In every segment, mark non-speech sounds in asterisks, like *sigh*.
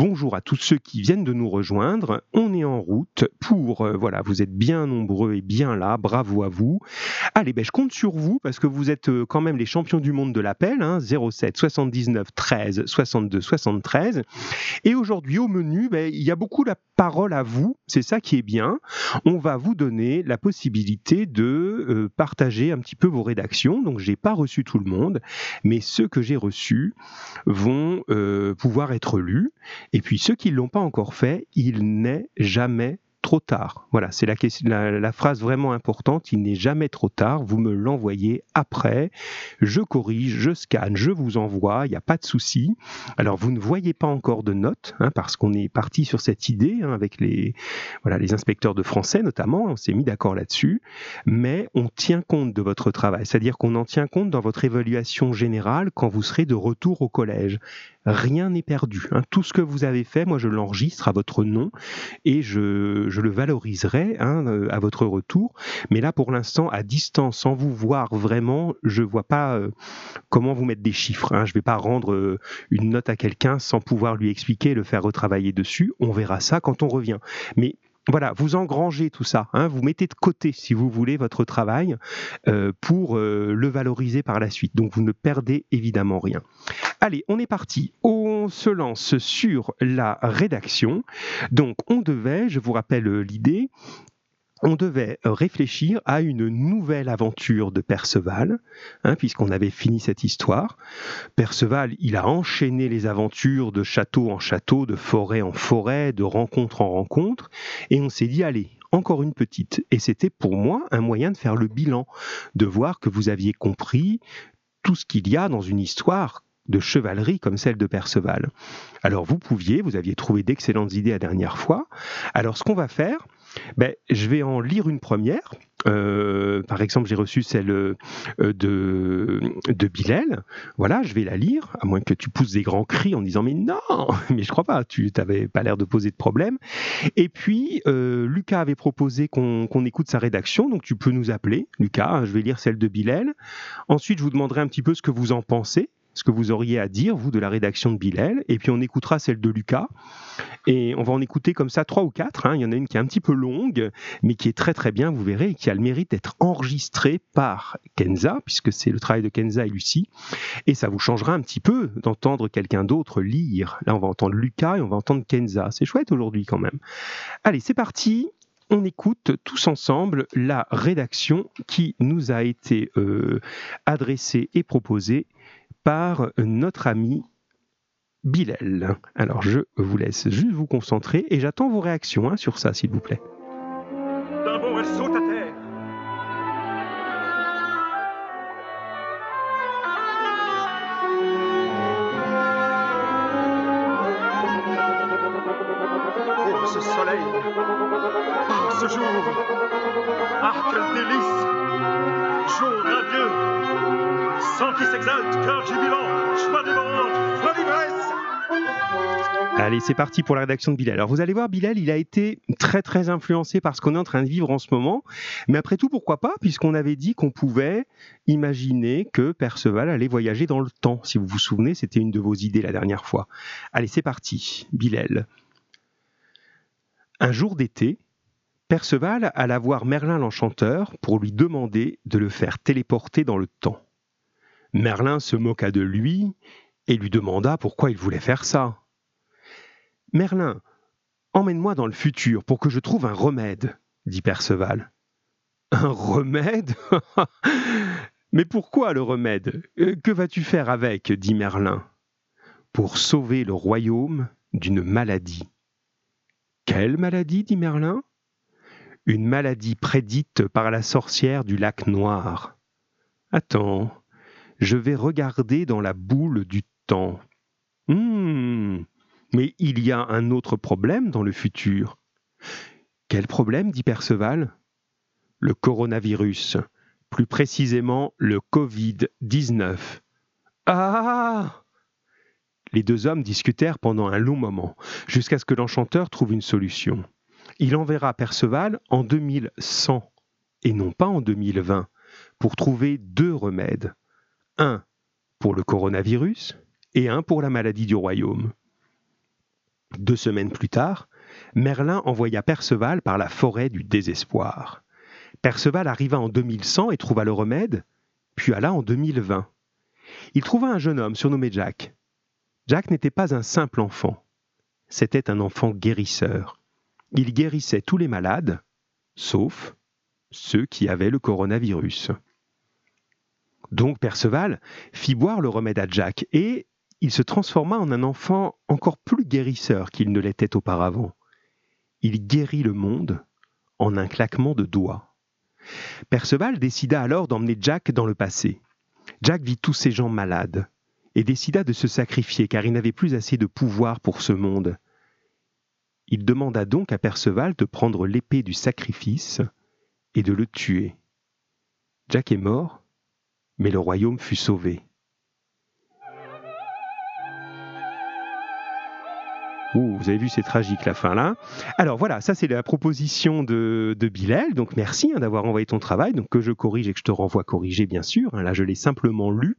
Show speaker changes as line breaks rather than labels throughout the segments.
Bonjour à tous ceux qui viennent de nous rejoindre. On est en route pour, euh, voilà, vous êtes bien nombreux et bien là, bravo à vous. Allez, ben, je compte sur vous parce que vous êtes euh, quand même les champions du monde de l'appel, hein, 07 79 13 62 73. Et aujourd'hui au menu, ben, il y a beaucoup la parole à vous, c'est ça qui est bien. On va vous donner la possibilité de euh, partager un petit peu vos rédactions. Donc j'ai pas reçu tout le monde, mais ceux que j'ai reçus vont pouvoir être lus. Et puis ceux qui ne l'ont pas encore fait, il n'est jamais trop tard. Voilà, c'est la, la, phrase vraiment importante. Il n'est jamais trop tard. Vous me l'envoyez après. Je corrige, je scanne, je vous envoie. Il n'y a pas de souci. Alors, vous ne voyez pas encore de notes, hein, parce qu'on est parti sur cette idée hein, avec les, voilà, les inspecteurs de français notamment. On s'est mis d'accord là-dessus. Mais on tient compte de votre travail. C'est-à-dire qu'on en tient compte dans votre évaluation générale quand vous serez de retour au collège rien n'est perdu. Hein. Tout ce que vous avez fait, moi je l'enregistre à votre nom et je, le valoriserai hein, euh, à votre retour. Mais là, pour l'instant, à distance, sans vous voir vraiment, je vois pas euh, comment vous mettre des chiffres. Hein. Je vais pas rendre euh, une note à quelqu'un sans pouvoir lui expliquer, le faire retravailler dessus. On verra ça quand on revient. Mais voilà, vous engrangez tout ça, hein, vous mettez de côté, si vous voulez, votre travail euh, pour euh, le valoriser par la suite. Donc vous ne perdez évidemment rien. Allez, on est parti. On se lance sur la rédaction. Donc on devait, je vous rappelle l'idée, on devait réfléchir à une nouvelle aventure de Perceval, hein, puisqu'on avait fini cette histoire. Perceval, il a enchaîné les aventures de château en château, de forêt en forêt, de rencontre en rencontre, et on s'est dit, allez, encore une petite. Et c'était pour moi un moyen de faire le bilan, de voir que vous aviez compris tout ce qu'il y a dans une histoire de chevalerie comme celle de Perceval. Alors vous pouviez, vous aviez trouvé d'excellentes idées la dernière fois. Alors ce qu'on va faire, ben, je vais en lire une première. Euh, par exemple, j'ai reçu celle euh, de, de Bilal. Voilà, je vais la lire, à moins que tu pousses des grands cris en disant mais non, *laughs* mais je crois pas, tu n'avais pas l'air de poser de problème. Et puis, euh, Lucas avait proposé qu'on écoute sa rédaction, donc tu peux nous appeler, Lucas. Je vais lire celle de Bilal. Ensuite, je vous demanderai un petit peu ce que vous en pensez ce que vous auriez à dire, vous, de la rédaction de Bilal, et puis on écoutera celle de Lucas, et on va en écouter comme ça trois ou quatre. Hein. Il y en a une qui est un petit peu longue, mais qui est très très bien, vous verrez, et qui a le mérite d'être enregistrée par Kenza, puisque c'est le travail de Kenza et Lucie, et ça vous changera un petit peu d'entendre quelqu'un d'autre lire. Là, on va entendre Lucas et on va entendre Kenza. C'est chouette aujourd'hui quand même. Allez, c'est parti on écoute tous ensemble la rédaction qui nous a été euh, adressée et proposée par notre ami Bilal. Alors je vous laisse juste vous concentrer et j'attends vos réactions hein, sur ça, s'il vous plaît.
D'un elle saute à terre. Oh, ce soleil Oh, ce jour Ah, quel délice Jour radieux sang qui s'exalte, cœur
Allez, c'est parti pour la rédaction de Bilal. Alors vous allez voir, Bilal, il a été très très influencé par ce qu'on est en train de vivre en ce moment. Mais après tout, pourquoi pas, puisqu'on avait dit qu'on pouvait imaginer que Perceval allait voyager dans le temps. Si vous vous souvenez, c'était une de vos idées la dernière fois. Allez, c'est parti, Bilal. Un jour d'été, Perceval alla voir Merlin l'Enchanteur pour lui demander de le faire téléporter dans le temps. Merlin se moqua de lui et lui demanda pourquoi il voulait faire ça. Merlin, emmène-moi dans le futur pour que je trouve un remède, dit Perceval. Un remède? *laughs* Mais pourquoi le remède? Euh, Que vas-tu faire avec? dit Merlin. Pour sauver le royaume d'une maladie. Quelle maladie? dit Merlin. Une maladie prédite par la sorcière du lac noir. Attends, je vais regarder dans la boule du temps. Hum, mais il y a un autre problème dans le futur. Quel problème dit Perceval? Le coronavirus, plus précisément le Covid-19. Ah Les deux hommes discutèrent pendant un long moment, jusqu'à ce que l'enchanteur trouve une solution. Il enverra Perceval en 2100, et non pas en 2020, pour trouver deux remèdes un pour le coronavirus et un pour la maladie du royaume. Deux semaines plus tard, Merlin envoya Perceval par la forêt du désespoir. Perceval arriva en 2100 et trouva le remède, puis alla en 2020. Il trouva un jeune homme surnommé Jack. Jack n'était pas un simple enfant, c'était un enfant guérisseur. Il guérissait tous les malades, sauf ceux qui avaient le coronavirus. Donc Perceval fit boire le remède à Jack et il se transforma en un enfant encore plus guérisseur qu'il ne l'était auparavant. Il guérit le monde en un claquement de doigts. Perceval décida alors d'emmener Jack dans le passé. Jack vit tous ces gens malades et décida de se sacrifier car il n'avait plus assez de pouvoir pour ce monde. Il demanda donc à Perceval de prendre l'épée du sacrifice et de le tuer. Jack est mort, mais le royaume fut sauvé. Vous avez vu, c'est tragique la fin là. Alors voilà, ça c'est la proposition de, de Bilal. Donc merci hein, d'avoir envoyé ton travail, donc que je corrige et que je te renvoie corriger bien sûr. Hein. là, je l'ai simplement lu.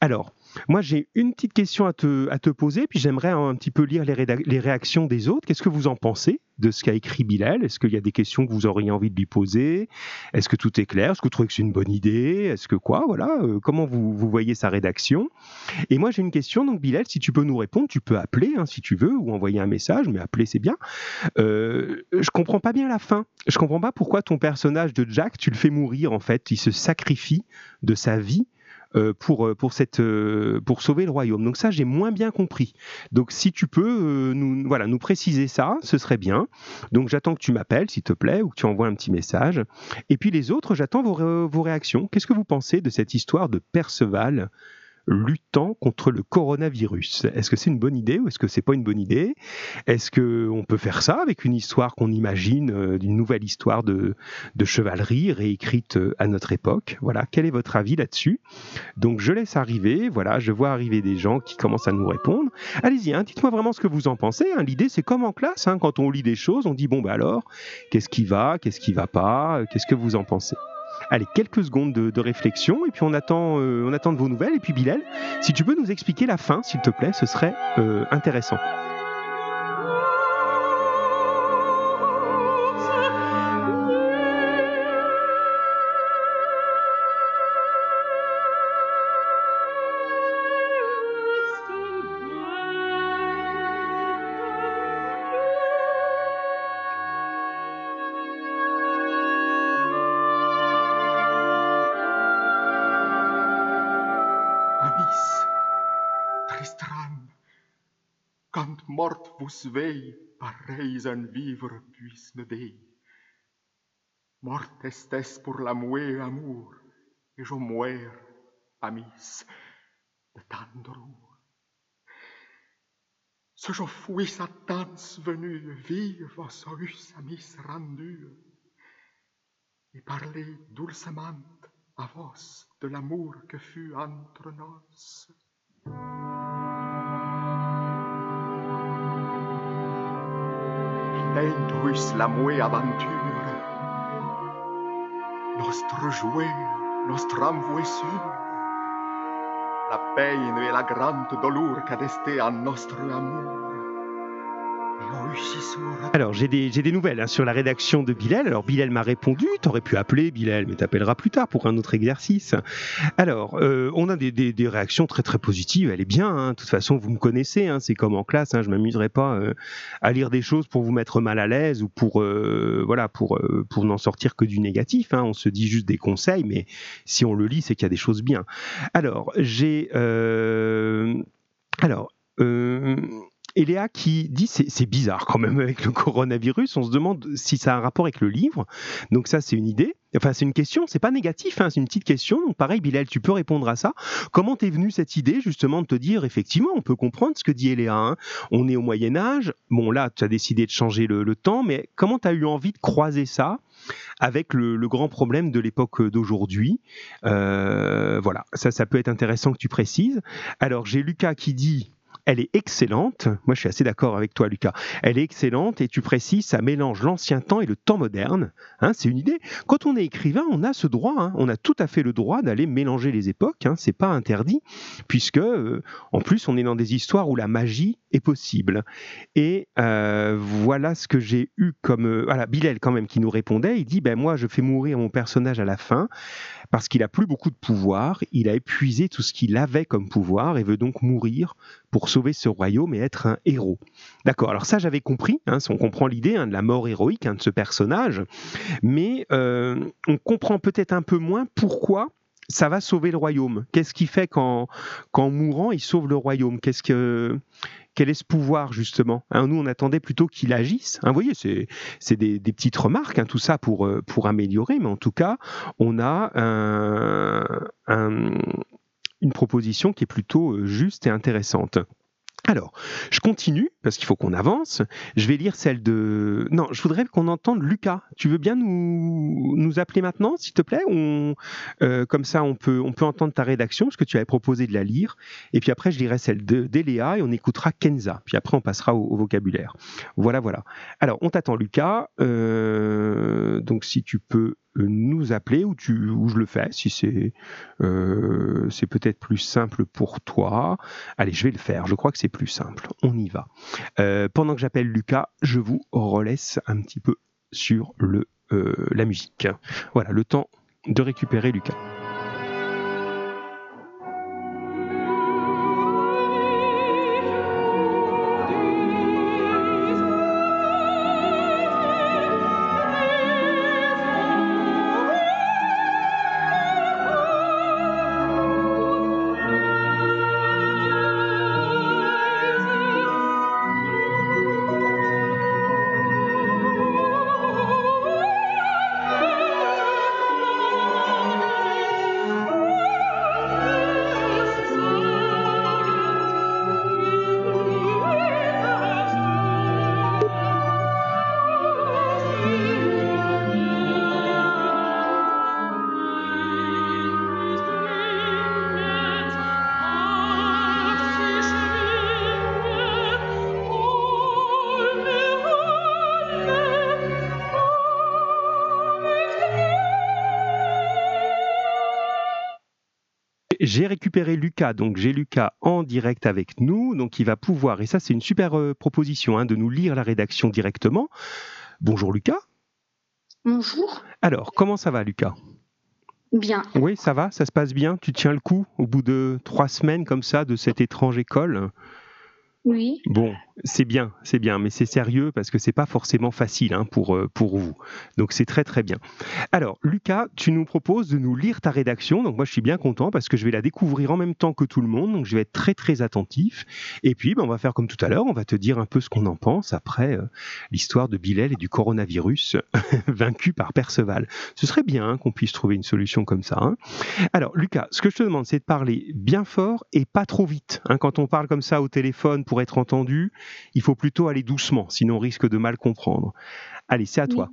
Alors, moi j'ai une petite question à te, à te poser, puis j'aimerais un petit peu lire les, les réactions des autres. Qu'est-ce que vous en pensez de ce qu'a écrit Bilal? Est-ce qu'il y a des questions que vous auriez envie de lui poser? Est-ce que tout est clair? Est-ce que vous trouvez que c'est une bonne idée? Est-ce que quoi? Voilà, euh, comment vous, vous, voyez sa rédaction? Et moi j'ai une question, donc Bilal, si tu peux nous répondre, tu peux appeler hein, si tu veux, ou envoyer un message, mais appeler c'est bien. Euh, je comprends pas bien la fin. Je comprends pas pourquoi ton personnage de Jack, tu le fais mourir en fait. Il se sacrifie de sa vie euh, pour, euh, pour, cette, euh, pour sauver le royaume. Donc ça, j'ai moins bien compris. Donc si tu peux nous, voilà, nous préciser ça, ce serait bien. Donc j'attends que tu m'appelles, s'il te plaît, ou que tu envoies un petit message. Et puis les autres, j'attends vos, vos réactions. Qu'est-ce que vous pensez de cette histoire de Perceval? Luttant contre le coronavirus. Est-ce que c'est une bonne idée ou est-ce que c'est pas une bonne idée? Est-ce que on peut faire ça avec une histoire qu'on imagine, euh, d'une nouvelle histoire de, chevalerie réécrite euh, à notre époque? Voilà, quel est votre avis là-dessus? Donc je laisse arriver, voilà, je vois arriver des gens qui commencent à nous répondre. Allez-y, hein, dites-moi vraiment ce que vous en pensez. Hein. L'idée c'est comme en classe, hein, quand on lit des choses, on dit bon bah alors, qu'est-ce qui va, qu'est-ce qui va pas, qu'est-ce que vous en pensez? Allez, quelques secondes de, réflexion et puis on attend, euh, on attend de vos nouvelles. Et puis Bilal, si tu peux nous expliquer la fin, s'il te plaît, ce serait euh, intéressant.
Vous vei, pareils un vivre puisse me dei. Mort estes pour la amour, et je muer, amis, de tant drour. Ce je fuis Satans venu, vive sois amis rendu, et parler doucement à vos de l'amour que fut entre nous. La mue aventure, Nostre jouet, nostre envoissure, La peine et la grande doleur qu'a desté à notre amour.
Alors, j'ai des, des, nouvelles hein, sur la rédaction de Bilal. Alors, Bilal m'a répondu, t'aurais pu appeler Bilal, mais t'appelleras plus tard pour un autre exercice. Alors, euh, on a des, des, réactions très très positives, elle est bien. Hein. De toute façon, vous me connaissez, hein, c'est comme en classe, hein, je m'amuserai pas euh, à lire des choses pour vous mettre mal à l'aise ou pour, euh, voilà, pour, pour n'en sortir que du négatif. Hein. On se dit juste des conseils, mais si on le lit, c'est qu'il y a des choses bien. Alors, j'ai... Alors... Euh, et qui dit c'est bizarre quand même avec le coronavirus. On se demande si ça a un rapport avec le livre. Donc ça c'est une idée. Enfin c'est une question. C'est pas négatif. Hein, c'est une petite question. Donc pareil Bilal, tu peux répondre à ça. Comment t'es venue cette idée justement de te dire effectivement on peut comprendre ce que dit Eléa. Hein. On est au Moyen Âge. Bon là tu as décidé de changer le, temps, mais comment tu eu envie de croiser ça avec le, le grand problème de l'époque d'aujourd'hui? Euh, voilà, ça, ça peut être intéressant que tu précises. Alors, j'ai Lucas qui dit elle est excellente. Moi, je suis assez d'accord avec toi, Lucas. Elle est excellente et tu précises, ça mélange l'ancien temps et le temps moderne. Hein, c'est une idée. Quand on est écrivain, on a ce droit. Hein. on a tout à fait le droit d'aller mélanger les époques. Hein, c'est pas interdit, puisque euh, en plus, on est dans des histoires où la magie est possible. Et euh, voilà ce que j'ai eu comme euh, voilà Bilal quand même qui nous répondait. Il dit ben moi, je fais mourir mon personnage à la fin parce qu'il a plus beaucoup de pouvoir. Il a épuisé tout ce qu'il avait comme pouvoir et veut donc mourir pour sauver ce royaume et être un héros. D'accord, alors ça j'avais compris, hein, on comprend l'idée hein, de la mort héroïque hein, de ce personnage, mais euh, on comprend peut-être un peu moins pourquoi ça va sauver le royaume. Qu'est-ce qui fait qu'en mourant, il sauve le royaume? Quel est ce pouvoir justement? Nous, on attendait plutôt qu'il agisse. vous voyez, c'est des, petites remarques, tout ça pour, euh, pour améliorer, mais en tout cas, on a une proposition qui est plutôt euh, juste et intéressante. Alors, je continue parce qu'il faut qu'on avance. Je vais lire celle de. Non, je voudrais qu'on entende Lucas. Tu veux bien nous, nous appeler maintenant, s'il te plaît? Euh, comme ça, on peut, on peut entendre ta rédaction, parce que tu avais proposé de la lire. Et puis après, je lirai celle d'Eléa et on écoutera Kenza. Puis après, on passera au, vocabulaire. Voilà, voilà. Alors, on t'attend, Lucas. Euh, donc, si tu peux nous appeler ou, tu, ou je le fais si c'est euh, c'est peut-être plus simple pour toi. Allez, je vais le faire. Je crois que c'est plus simple. On y va. Euh, pendant que j'appelle Lucas, je vous relaisse un petit peu sur le, euh, la musique. Voilà, le temps de récupérer Lucas. J'ai récupéré Lucas, donc j'ai Lucas en direct avec nous, donc il va pouvoir, et ça c'est une super euh, proposition, hein, de nous lire la rédaction directement. Bonjour Lucas.
Bonjour.
Alors, comment ça va Lucas?
Bien.
Oui, ça va, ça se passe bien? Tu tiens le coup au bout de trois semaines comme ça de cette étrange école?
Oui.
Bon, c'est bien, c'est bien, mais c'est sérieux parce que c'est pas forcément facile hein, pour, euh, pour vous. Donc c'est très très bien. Alors, Lucas, tu nous proposes de nous lire ta rédaction. Donc moi, je suis bien content parce que je vais la découvrir en même temps que tout le monde. Donc je vais être très très attentif. Et puis, ben, on va faire comme tout à l'heure. On va te dire un peu ce qu'on en pense après euh, l'histoire de Bilal et du coronavirus *laughs* vaincu par Perceval. Ce serait bien hein, qu'on puisse trouver une solution comme ça. Hein. Alors, Lucas, ce que je te demande, c'est de parler bien fort et pas trop vite. Quand on parle comme ça au téléphone pour être entendu, il faut plutôt aller doucement, sinon on risque de mal comprendre. Allez, c'est à toi.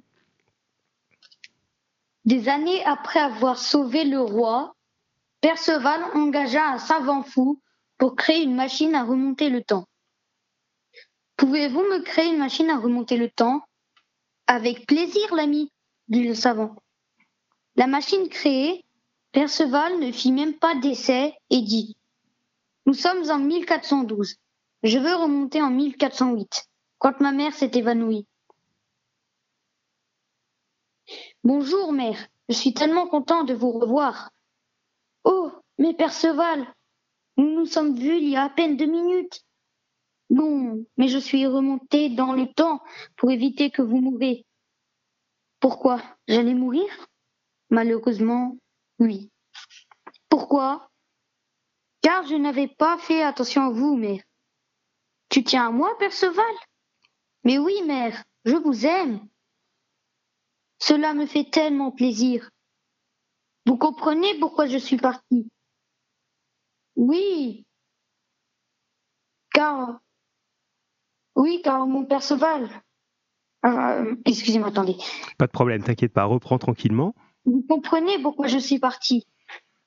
Des années après avoir sauvé le roi, Perceval engagea un savant fou pour créer une machine à remonter le temps. Pouvez-vous me créer une machine à remonter le temps? Avec plaisir, l'ami, dit le savant. La machine créée, Perceval ne fit même pas d'essai et dit Nous sommes en 1412. Je veux remonter en 1408, quand ma mère s'est évanouie. Bonjour, mère. Je suis tellement content de vous revoir. Oh, mais Perceval, nous nous sommes vus il y a à peine deux minutes. Non, mais je suis remonté dans le temps pour éviter que vous mouriez. Pourquoi? J'allais mourir? Malheureusement, oui. Pourquoi? Car je n'avais pas fait attention à vous, mère. Tu tiens à moi, Perceval Mais oui, mère, je vous aime. Cela me fait tellement plaisir. Vous comprenez pourquoi je suis parti Oui. Car. Oui, car mon Perceval. Euh, excusez-moi, attendez.
Pas de problème, t'inquiète pas, reprends tranquillement.
Vous comprenez pourquoi je suis parti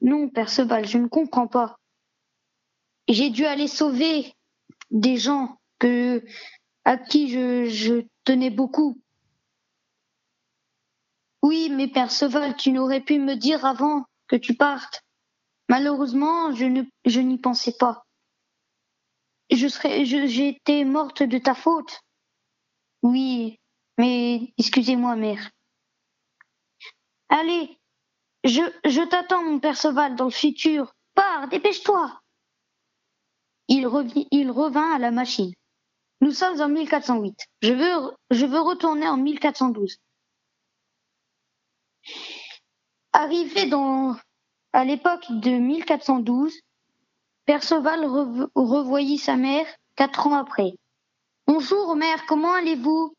Non, Perceval, je ne comprends pas. J'ai dû aller sauver des gens que, à qui je, je tenais beaucoup. Oui, mais Perceval, tu n'aurais pu me dire avant que tu partes. Malheureusement, je ne, je n'y pensais pas. Je serais, j'ai été morte de ta faute. Oui, mais excusez-moi, mère. Allez, je, je t'attends, mon Perceval, dans le futur. Pars, dépêche-toi. Il, revint à la machine. Nous sommes en 1408. Je veux, je veux retourner en 1412. Arrivé dans, à l'époque de 1412, Perceval revoyit sa mère quatre ans après. Bonjour, mère, comment allez-vous?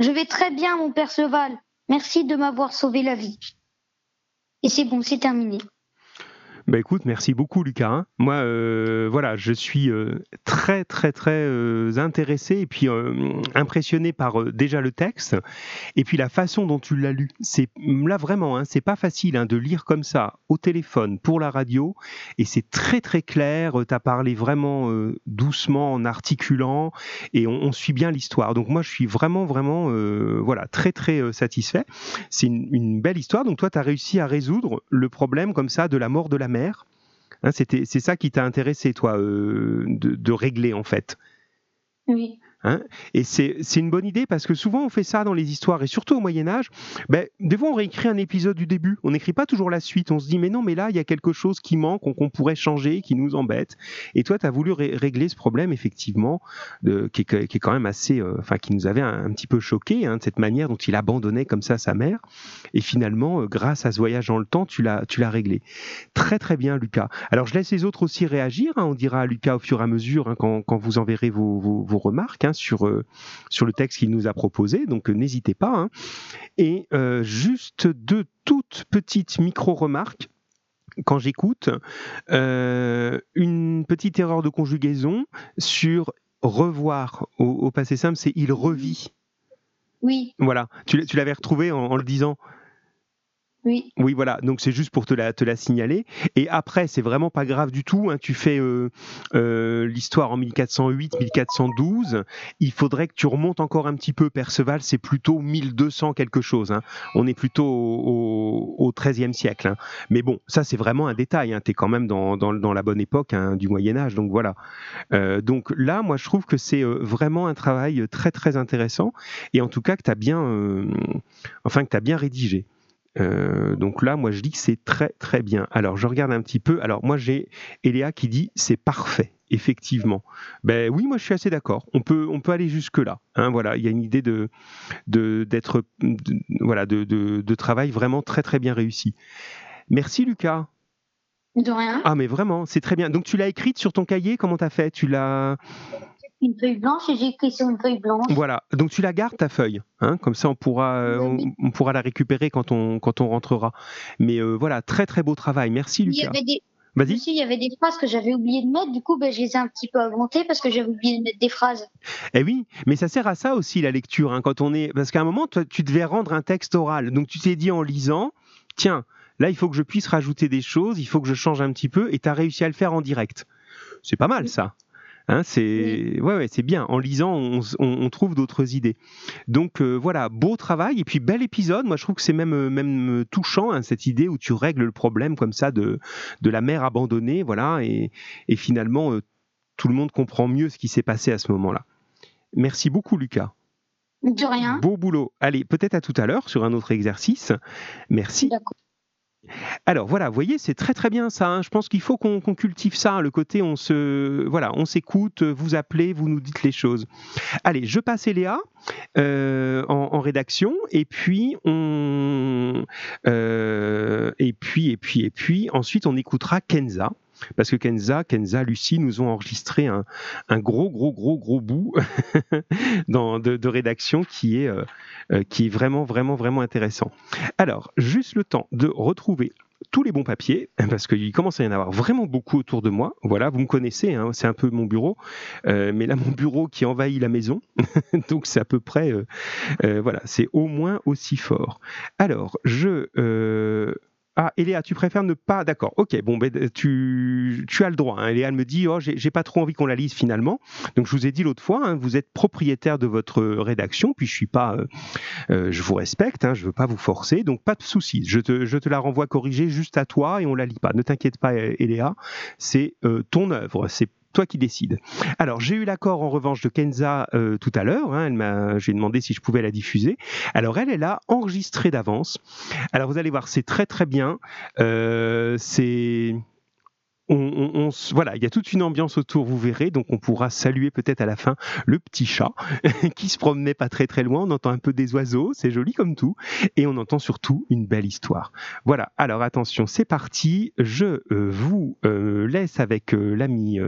Je vais très bien, mon Perceval. Merci de m'avoir sauvé la vie. Et c'est bon, c'est terminé.
Bah écoute, merci beaucoup Lucas. Hein. Moi, euh, voilà, je suis euh, très très très euh, intéressé et puis impressionné par déjà le texte et puis la façon dont tu l'as lu. C'est là vraiment, hein, c'est pas facile hein, de lire comme ça au téléphone pour la radio et c'est très très clair. tu as parlé vraiment doucement en articulant et on, suit bien l'histoire. Donc moi, je suis vraiment vraiment voilà très très satisfait. C'est une, belle histoire. Donc toi, tu as réussi à résoudre le problème comme ça de la mort de la mère Hein, c'était, c'est ça qui t'a intéressé, toi, euh, de, régler en fait?
Oui.
Hein et c'est une bonne idée parce que souvent on fait ça dans les histoires et surtout au Moyen Âge. Ben, des fois on réécrit un épisode du début, on n'écrit pas toujours la suite. On se dit mais non mais là il y a quelque chose qui manque, qu'on pourrait changer, qui nous embête. Et toi tu as voulu régler ce problème effectivement qui, est, quand même assez, euh, enfin qui nous avait un, petit peu choqué hein, de cette manière dont il abandonnait comme ça sa mère. Et finalement euh, grâce à ce voyage dans le temps tu l'as réglé. Très très bien Lucas. Alors je laisse les autres aussi réagir. Hein. on dira à Lucas au fur et à mesure quand, quand, vous enverrez vos, vos remarques sur, euh, sur le texte qu'il nous a proposé, donc euh, n'hésitez pas. Hein. Et euh, juste deux toutes petites micro-remarques quand j'écoute, une petite erreur de conjugaison sur revoir au, passé simple, c'est il revit.
Oui.
Voilà, tu, l'avais retrouvé en, le disant.
Oui.
Oui, voilà. Donc c'est juste pour te la, te la signaler. Et après, c'est vraiment pas grave du tout. Hein. Tu fais euh, euh, l'histoire en 1408, 1412. Il faudrait que tu remontes encore un petit peu. Perceval, c'est plutôt 1200 quelque chose. Hein. On est plutôt au, 13e siècle. Hein. Mais bon, ça c'est vraiment un détail. Tu es quand même dans, dans, la bonne époque du Moyen Âge. Donc voilà. Euh, donc là, moi, je trouve que c'est vraiment un travail très très intéressant. Et en tout cas, que bien, enfin, que tu as bien rédigé. Euh, donc là, moi, je dis que c'est très très bien. Alors, je regarde un petit peu. Alors, moi, j'ai Eléa qui dit c'est parfait. Effectivement. Ben oui, moi je suis assez d'accord. On peut, on peut aller jusque là. Hein, voilà, il y a une idée de, d'être, voilà, de, de, travail vraiment très très bien réussi. Merci Lucas.
De rien.
Ah mais vraiment, c'est très bien. Donc tu l'as écrite sur ton cahier? Comment t'as fait? Tu l'as
une feuille blanche et j'ai écrit sur une feuille blanche.
Voilà, donc tu la gardes ta feuille, hein comme ça on pourra, euh, on, pourra la récupérer quand on, quand on rentrera. Mais euh, voilà, très très beau travail, merci Lucas.
Il y avait des... Vas-y. il y avait des phrases que j'avais oublié de mettre, du coup, ben, je les ai un petit peu inventées parce que j'avais oublié de mettre des phrases.
Eh oui, mais ça sert à ça aussi la lecture, hein, quand on est, parce qu'à un moment, toi, tu devais rendre un texte oral, donc tu t'es dit en lisant, tiens, là, il faut que je puisse rajouter des choses, il faut que je change un petit peu, et tu as réussi à le faire en direct. C'est pas mal ça. Hein, c'est ouais, ouais c'est bien. En lisant, on, on, trouve d'autres idées. Donc euh, voilà, beau travail et puis bel épisode. Moi, je trouve que c'est même euh, même touchant hein, cette idée où tu règles le problème comme ça de de la mère abandonnée, voilà, et, et finalement euh, tout le monde comprend mieux ce qui s'est passé à ce moment-là. Merci beaucoup, Lucas.
De rien.
Beau boulot. Allez, peut-être à tout à l'heure sur un autre exercice. Merci. Alors voilà, vous voyez, c'est très très bien ça. Hein. Je pense qu'il faut qu'on cultive ça, le côté on se, voilà, on s'écoute, vous appelez, vous nous dites les choses. Allez, je passe Eléa euh, en, rédaction et puis on, euh, et puis et puis et puis ensuite on écoutera Kenza parce que Kenza, Kenza, Lucie nous ont enregistré un, gros, gros, gros, gros bout *laughs* de, rédaction qui est, euh, euh, qui est vraiment, vraiment, vraiment intéressant. Alors, juste le temps de retrouver tous les bons papiers, parce qu'il commence à y en avoir vraiment beaucoup autour de moi. Voilà, vous me connaissez, hein, c'est un peu mon bureau, euh, mais là, mon bureau qui envahit la maison, *laughs* donc c'est à peu près, voilà, c'est au moins aussi fort. Alors, je Ah, Eléa, tu préfères ne pas. D'accord, ok, bon, ben, tu, tu as le droit. Hein. Eléa me dit Oh, j'ai pas trop envie qu'on la lise finalement. Donc, je vous ai dit l'autre fois, hein, vous êtes propriétaire de votre rédaction, puis je suis pas. Euh, euh, je vous respecte, hein, je veux pas vous forcer, donc pas de souci. Je te, je te la renvoie corrigée juste à toi et on la lit pas. Ne t'inquiète pas, Eléa, c'est euh, ton œuvre, c'est toi qui décides. Alors, j'ai eu l'accord en revanche de Kenza euh, tout à l'heure. Hein, elle m'a, j'ai demandé si je pouvais la diffuser. Alors, elle, elle a enregistré d'avance. Alors, vous allez voir, c'est très très bien. Euh, c'est on, voilà, il y a toute une ambiance autour, vous verrez, donc on pourra saluer peut-être à la fin le petit chat *laughs* qui se promenait pas très très loin, on entend un peu des oiseaux, c'est joli comme tout, et on entend surtout une belle histoire. Voilà, alors attention, c'est parti, je euh, vous euh, laisse avec euh, l'ami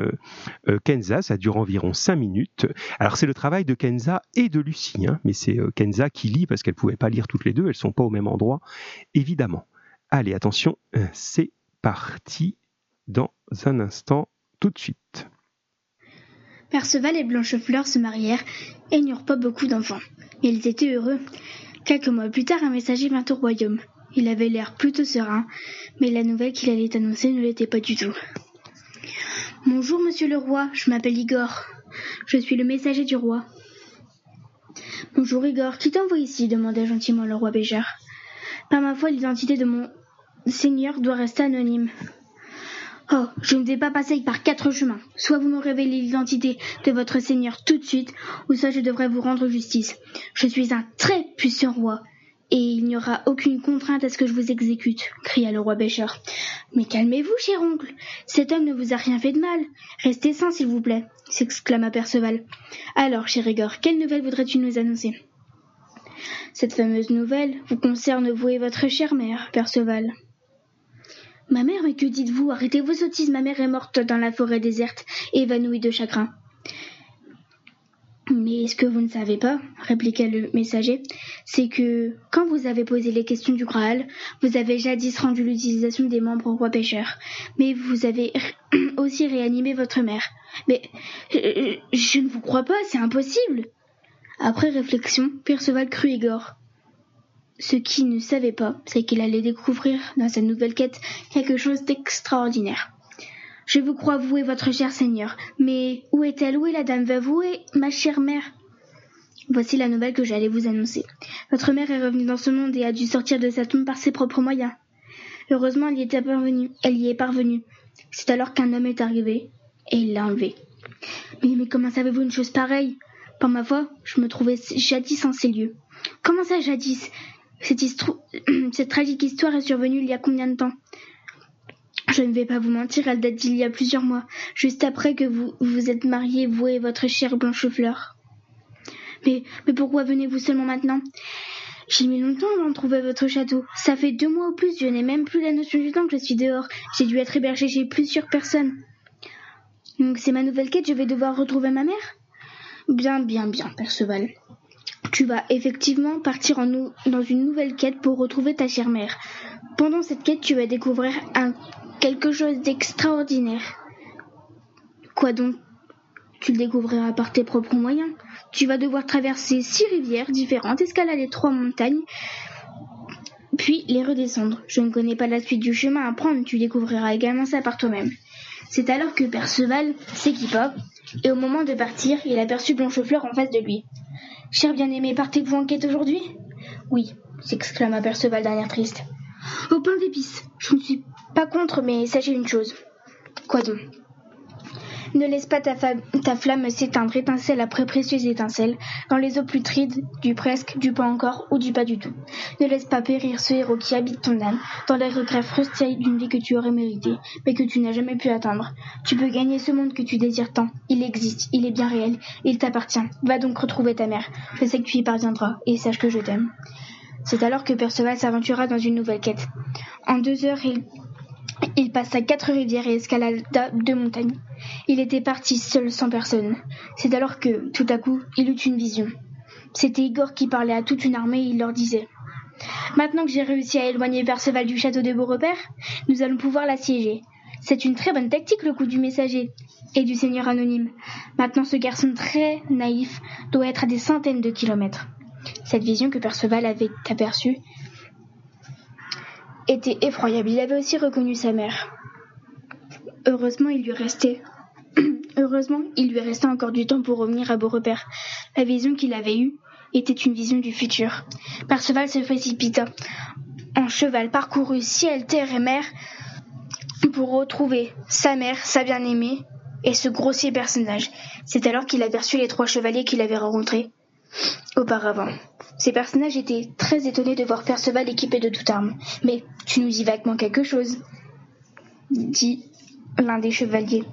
Kenza, ça dure environ 5 minutes. Alors c'est le travail de Kenza et de Lucie, hein, mais c'est Kenza qui lit parce qu'elle pouvait pas lire toutes les deux, elles sont pas au même endroit, évidemment. Allez, attention, c'est parti dans un instant, tout de suite.
Perceval et Blanchefleur se marièrent et n'eurent pas beaucoup d'enfants. Ils étaient heureux. Quelques mois plus tard, un messager vint au royaume. Il avait l'air plutôt serein, mais la nouvelle qu'il allait annoncer ne l'était pas du tout. Bonjour, monsieur le roi, je m'appelle Igor. Je suis le messager du roi. Bonjour, Igor, qui t'envoie ici? demanda gentiment le roi Béjar. Par ma foi, l'identité de mon seigneur doit rester anonyme. Oh, je ne vais pas passer par quatre chemins. Soit vous me révélez l'identité de votre seigneur tout de suite, ou soit je devrais vous rendre justice. Je suis un très puissant roi, et il n'y aura aucune contrainte à ce que je vous exécute, cria le roi Bécher. Mais calmez-vous, cher oncle. Cet homme ne vous a rien fait de mal. Restez sain, s'il vous plaît, s'exclama Perceval. Alors, cher Igor, quelle nouvelle voudrais-tu nous annoncer? Cette fameuse nouvelle vous concerne vous et votre chère mère, Perceval. Ma mère, mais que dites-vous? Arrêtez vos sottises, ma mère est morte dans la forêt déserte, évanouie de chagrin. Mais ce que vous ne savez pas, répliqua le messager, c'est que quand vous avez posé les questions du Graal, vous avez jadis rendu l'utilisation des membres au roi pêcheur, mais vous avez *clears throat* aussi réanimé votre mère. Mais je ne vous crois pas, c'est impossible. Après réflexion, Perceval crut Igor. Ce qu'il ne savait pas, c'est qu'il allait découvrir dans sa nouvelle quête quelque chose d'extraordinaire. Je vous crois, vous et votre cher Seigneur, mais où est-elle? Où est la dame? Est ma chère mère Voici la nouvelle que j'allais vous annoncer. Votre mère est revenue dans ce monde et a dû sortir de sa tombe par ses propres moyens. Heureusement, elle y, était parvenue. elle y est parvenue. C'est alors qu'un homme est arrivé et il l'a enlevée. Mais, mais comment savez-vous une chose pareille? Par ma foi, je me trouvais jadis en ces lieux. Comment ça, jadis? *clears throat* Cette, tragique histoire est survenue il y a combien de temps? Je ne vais pas vous mentir, elle date d'il y a plusieurs mois, juste après que vous vous êtes mariés, vous et votre chère Blanchefleur. Mais, mais pourquoi venez-vous seulement maintenant? J'ai mis longtemps avant de trouver votre château. Ça fait deux mois ou plus, je n'ai même plus la notion du temps que je suis dehors. J'ai dû être hébergé chez plusieurs personnes. Donc c'est ma nouvelle quête, je vais devoir retrouver ma mère? Bien, bien, bien, Perceval. Tu vas effectivement partir dans une nouvelle quête pour retrouver ta chère mère. Pendant cette quête, tu vas découvrir quelque chose d'extraordinaire. Quoi donc? Tu le découvriras par tes propres moyens. Tu vas devoir traverser six rivières différentes, escalader trois montagnes, puis les redescendre. Je ne connais pas la suite du chemin à prendre, tu découvriras également ça par toi-même. C'est alors que Perceval s'équipa, et au moment de partir, il aperçut Blanchefleur en face de lui. Cher bien-aimé, partez-vous en quête aujourd'hui? Oui, s'exclama Perceval d'un air triste. Au pain d'épices. Je ne suis pas contre, mais sachez une chose. Quoi donc? Ne laisse pas ta, flamme s'éteindre étincelle après précieuse étincelle, dans les eaux putrides, du presque, du pas encore ou du pas du tout. Ne laisse pas périr ce héros qui habite ton âme, dans les regrets frustrés d'une vie que tu aurais méritée, mais que tu n'as jamais pu atteindre. Tu peux gagner ce monde que tu désires tant. Il existe, il est bien réel, il t'appartient. Va donc retrouver ta mère. Je sais que tu y parviendras, et sache que je t'aime. C'est alors que Perceval s'aventura dans une nouvelle quête. En deux heures, il il passa quatre rivières et escalada deux montagnes. Il était parti seul sans personne. C'est alors que, tout à coup, il eut une vision. C'était Igor qui parlait à toute une armée et il leur disait Maintenant que j'ai réussi à éloigner Perceval du château de Beaurepaire, nous allons pouvoir l'assiéger. C'est une très bonne tactique le coup du messager et du seigneur anonyme. Maintenant ce garçon très naïf doit être à des centaines de kilomètres. Cette vision que Perceval avait aperçue était effroyable. Il avait aussi reconnu sa mère. Heureusement, il lui restait. *clears throat* Heureusement, il lui restait encore du temps pour revenir à Beaurepaire. La vision qu'il avait eue était une vision du futur. Perceval se précipita en cheval, parcourut ciel, terre et mer pour retrouver sa mère, sa bien-aimée et ce grossier personnage. C'est alors qu'il aperçut les trois chevaliers qu'il avait rencontrés auparavant. Ces personnages étaient très étonnés de voir Perceval équipé de toute arme. Mais tu nous y vaguement quelque chose, dit l'un des chevaliers.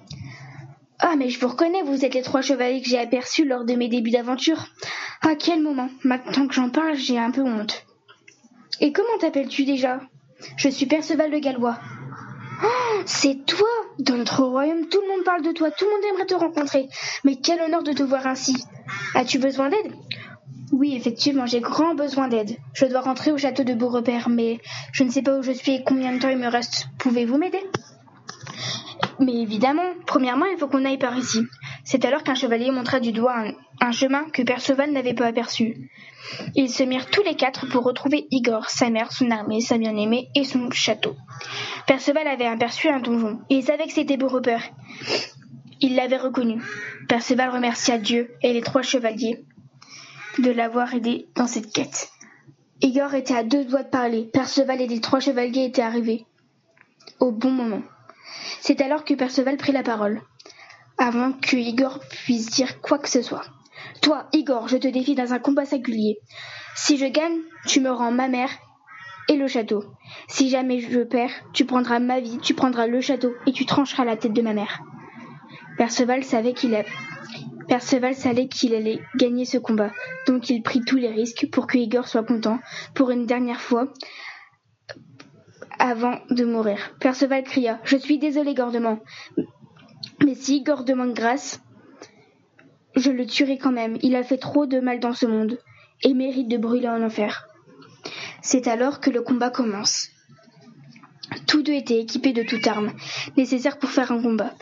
Ah, mais je vous reconnais, vous êtes les trois chevaliers que j'ai aperçus lors de mes débuts d'aventure. À quel moment? Maintenant que j'en parle, j'ai un peu honte. Et comment t'appelles-tu déjà? Je suis Perceval de Gallois. Oh, c'est toi Dans notre royaume, tout le monde parle de toi, tout le monde aimerait te rencontrer. Mais quel honneur de te voir ainsi. As-tu besoin d'aide? Oui, effectivement, j'ai grand besoin d'aide. Je dois rentrer au château de Beaurepaire, mais je ne sais pas où je suis et combien de temps il me reste. Pouvez-vous m'aider? Mais évidemment, premièrement, il faut qu'on aille par ici. C'est alors qu'un chevalier montra du doigt un, chemin que Perceval n'avait pas aperçu. Ils se mirent tous les quatre pour retrouver Igor, sa mère, son armée, sa bien-aimée et son château. Perceval avait aperçu un donjon, et il savait que c'était Beaurepaire. Il l'avait reconnu. Perceval remercia Dieu et les trois chevaliers de l'avoir aidé dans cette quête. Igor était à deux doigts de parler. Perceval et les trois chevaliers étaient arrivés au bon moment. C'est alors que Perceval prit la parole, avant que Igor puisse dire quoi que ce soit. Toi, Igor, je te défie dans un combat singulier. Si je gagne, tu me rends ma mère et le château. Si jamais je perds, tu prendras ma vie, tu prendras le château et tu trancheras la tête de ma mère. Perceval savait qu'il. Perceval savait qu'il allait gagner ce combat, donc il prit tous les risques pour que Igor soit content pour une dernière fois avant de mourir. Perceval cria Je suis désolé, Gordement. Mais si Igor demande grâce, je le tuerai quand même. Il a fait trop de mal dans ce monde et mérite de brûler en enfer. C'est alors que le combat commence. Tous deux étaient équipés de toute arme nécessaire pour faire un combat.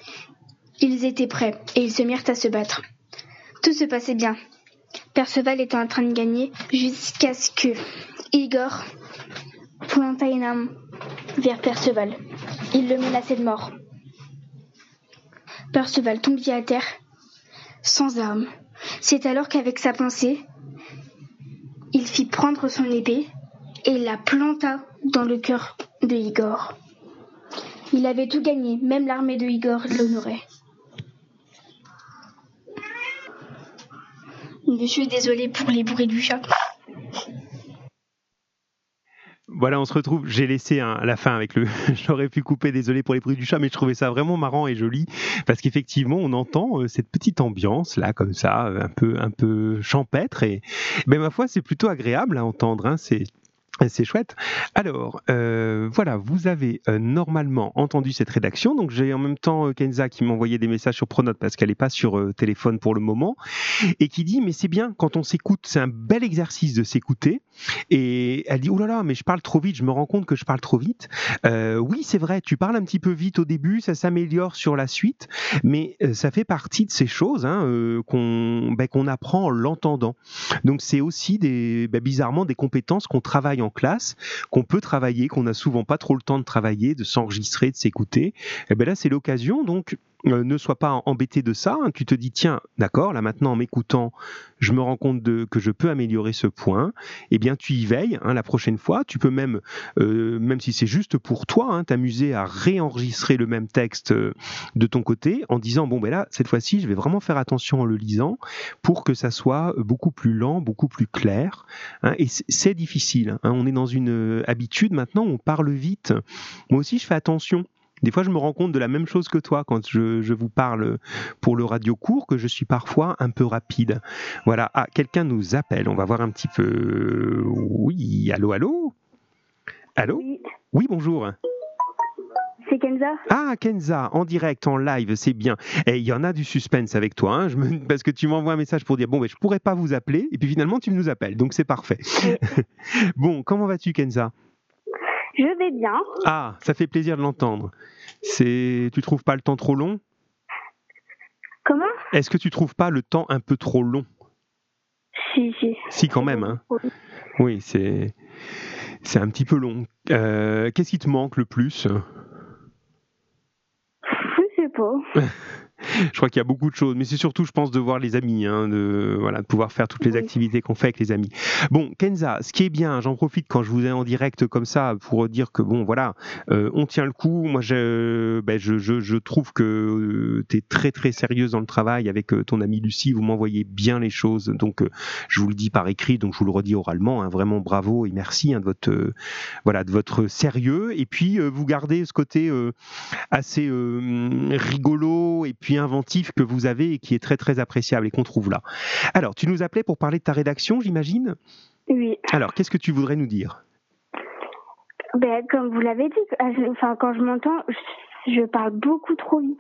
Ils étaient prêts et ils se mirent à se battre. Tout se passait bien. Perceval était en train de gagner jusqu'à ce que Igor pointa une arme vers Perceval. Il le menaçait de mort. Perceval tombit à terre sans arme. C'est alors qu'avec sa pensée, il fit prendre son épée et la planta dans le cœur de Igor. Il avait tout gagné, même l'armée de Igor l'honorait. Je suis désolé pour les bruits du chat.
Voilà, on se retrouve. J'ai laissé un, la fin avec le. *laughs* J'aurais pu couper, désolé pour les bruits du chat, mais je trouvais ça vraiment marrant et joli parce qu'effectivement, on entend euh, cette petite ambiance là, comme ça, un peu, un peu champêtre et, ben ma foi, c'est plutôt agréable à entendre. Hein, c'est c'est chouette. Alors, euh, voilà, vous avez euh, normalement entendu cette rédaction. Donc, j'ai en même temps euh, Kenza qui m'envoyait des messages sur Pronote parce qu'elle n'est pas sur téléphone pour le moment et qui dit Mais c'est bien quand on s'écoute, c'est un bel exercice de s'écouter. Et elle dit Oh là là, mais je parle trop vite, je me rends compte que je parle trop vite. Oui, c'est vrai, tu parles un petit peu vite au début, ça s'améliore sur la suite, mais ça fait partie de ces choses hein, qu'on ben, qu'on apprend en l'entendant. Donc, c'est aussi ben, bizarrement des compétences qu'on travaille en classe, qu'on peut travailler, qu'on n'a souvent pas trop le temps de travailler, de s'enregistrer, de s'écouter. Et ben là, c'est l'occasion. Donc, euh, ne sois pas embêté de ça. hein. Tu te dis, tiens, d'accord, là maintenant en m'écoutant, je me rends compte que je peux améliorer ce point. Eh bien, tu y veilles hein, la prochaine fois. Tu peux même, euh, même si c'est juste pour toi, hein, t'amuser à réenregistrer le même texte euh, de ton côté en disant, bon, ben là, cette fois-ci, je vais vraiment faire attention en le lisant pour que ça soit beaucoup plus lent, beaucoup plus clair. et c'est- difficile. On est dans une habitude maintenant, on parle vite. Moi aussi, je fais attention. Des fois, je me rends compte de la même chose que toi quand je, je vous parle pour le radio court, que je suis parfois un peu rapide. Voilà. Ah, quelqu'un nous appelle. On va voir un petit peu. Oui, allô, allô? Allô?
Oui,
Oui, bonjour.
c'est Kenza?
Ah, Kenza, en direct, en live, c'est bien. Et il y en a du suspense avec toi, hein, je me... parce que tu m'envoies un message pour dire bon, ben, je pourrais pas vous appeler, et puis finalement, tu nous appelles, donc c'est parfait. *laughs* bon, comment vas-tu, Kenza?
Je vais bien.
Ah, ça fait plaisir de l'entendre. C'est, tu trouves pas le temps trop long?
Comment?
Est-ce que tu trouves pas le temps un peu trop long?
Si, si.
Si, quand même. Hein.
Oui.
C'est un petit peu long. Euh, Qu'est-ce qui te manque le plus?
Je sais pas. *laughs*
je crois qu'il y a beaucoup de choses, mais c'est surtout, je pense, de voir les amis, hein, de, voilà, de pouvoir faire toutes les
Oui.
activités qu'on fait avec les amis. Bon, Kenza, ce qui est bien, j'en profite quand je vous ai en direct comme ça pour dire que, bon, voilà, euh, on tient le coup. Moi, je, ben, je, je, je trouve que tu es très, très sérieuse dans le travail avec euh, ton amie Lucie. Vous m'envoyez bien les choses. Donc, euh, je vous le dis par écrit, donc je vous le redis oralement. hein, vraiment bravo et merci hein, de, votre, euh, voilà, de votre sérieux. Et puis, euh, vous gardez ce côté euh, assez euh, rigolo et puis inventif que vous avez et qui est très très appréciable et qu'on trouve là. Alors, tu nous appelais pour parler de ta rédaction, j'imagine?
Oui.
Alors, qu'est-ce que tu voudrais nous dire?
Ben, comme vous l'avez dit, euh, enfin, quand je m'entends, je, parle beaucoup trop vite.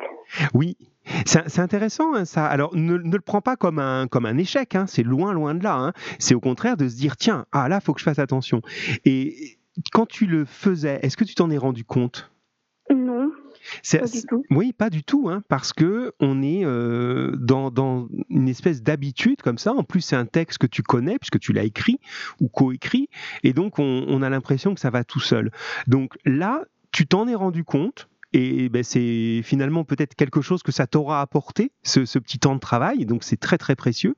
Oui, c'est intéressant hein, ça. Alors, ne, ne le prends pas comme un, comme un échec, hein, c'est loin, loin de là. hein. C'est au contraire de se dire, tiens, ah là, faut que je fasse attention. Et quand tu le faisais, est-ce que tu t'en es rendu compte?
Non, pas du tout.
Oui, pas du tout, hein, parce que on est euh, dans, dans une espèce d'habitude comme ça. En plus, c'est un texte que tu connais puisque tu l'as écrit ou coécrit, et donc on, on a l'impression que ça va tout seul. Donc là, tu t'en es rendu compte. Et ben, c'est finalement peut-être quelque chose que ça t'aura apporté, ce, ce petit temps de travail, donc c'est très très précieux.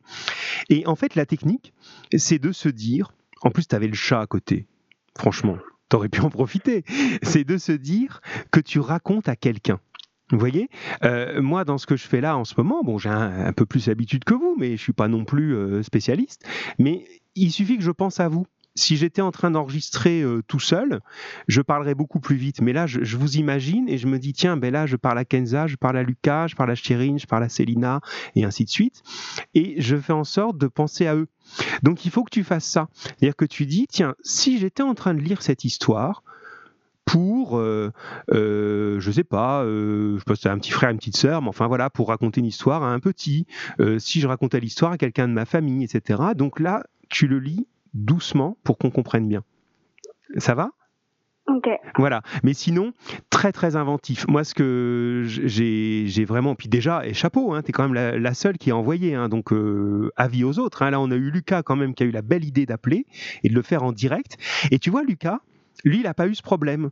Et en fait, la technique, c'est de se dire, en plus tu avais le chat à côté, franchement, t'aurais pu en profiter, *laughs* c'est de se dire que tu racontes à quelqu'un. Vous voyez, Euh, moi dans ce que je fais là en ce moment, bon, j'ai un, un peu plus l'habitude que vous, mais je suis pas non plus euh, spécialiste. Mais il suffit que je pense à vous. Si j'étais en train d'enregistrer euh, tout seul, je parlerais beaucoup plus vite. Mais là, je, vous imagine et je me dis tiens, ben là, je parle à Kenza, je parle à Lucas, je parle à Chérine, je parle à Célina et ainsi de suite. Et je fais en sorte de penser à eux. Donc il faut que tu fasses ça. C'est-à-dire que tu dis tiens, si j'étais en train de lire cette histoire pour, euh, euh, je sais pas, euh, je pense un petit frère, une petite sœur, mais enfin voilà, pour raconter une histoire à un petit, euh, si je racontais l'histoire à quelqu'un de ma famille, etc. Donc là, tu le lis doucement pour qu'on comprenne bien. Ça va?
Ok.
voilà. Mais sinon, très très inventif. Moi, ce que j'ai vraiment, puis déjà, et chapeau, hein, tu es quand même la, la seule qui a envoyé, hein, donc euh, avis aux autres. hein. Là, on a eu Lucas quand même qui a eu la belle idée d'appeler et de le faire en direct. Et tu vois, Lucas, lui, il n'a pas eu ce problème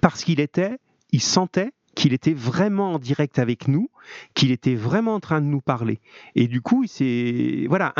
parce qu'il était, il sentait qu'il était vraiment en direct avec nous, qu'il était vraiment en train de nous parler. Et du coup, c'est voilà,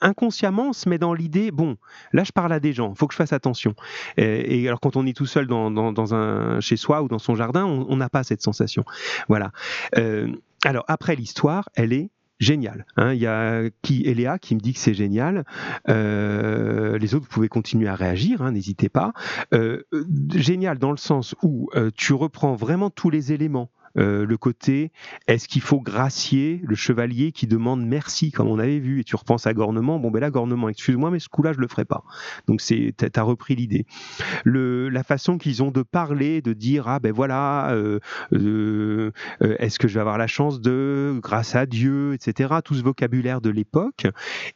inconsciemment, on se met dans l'idée, bon, là, je parle à des gens, faut que je fasse attention. Et, alors, quand on est tout seul dans, un chez soi ou dans son jardin, on on n'a pas cette sensation. Voilà. Euh, alors après, l'histoire, elle est géniale. hein. Il y a qui, Eléa qui me dit que c'est génial. Euh, les autres, vous pouvez continuer à réagir, hein, n'hésitez pas. Euh, euh, génial dans le sens où tu reprends vraiment tous les éléments. Euh, le côté, est-ce qu'il faut gracier le chevalier qui demande merci, comme on avait vu, et tu repenses à Gornement, bon ben là, Gornement, excuse-moi, mais ce coup-là, je le ferai pas. Donc c'est, t'as repris l'idée. Le, la façon qu'ils ont de parler, de dire, ah ben voilà, euh, euh, est-ce que je vais avoir la chance de, grâce à Dieu, etc., tout ce vocabulaire de l'époque.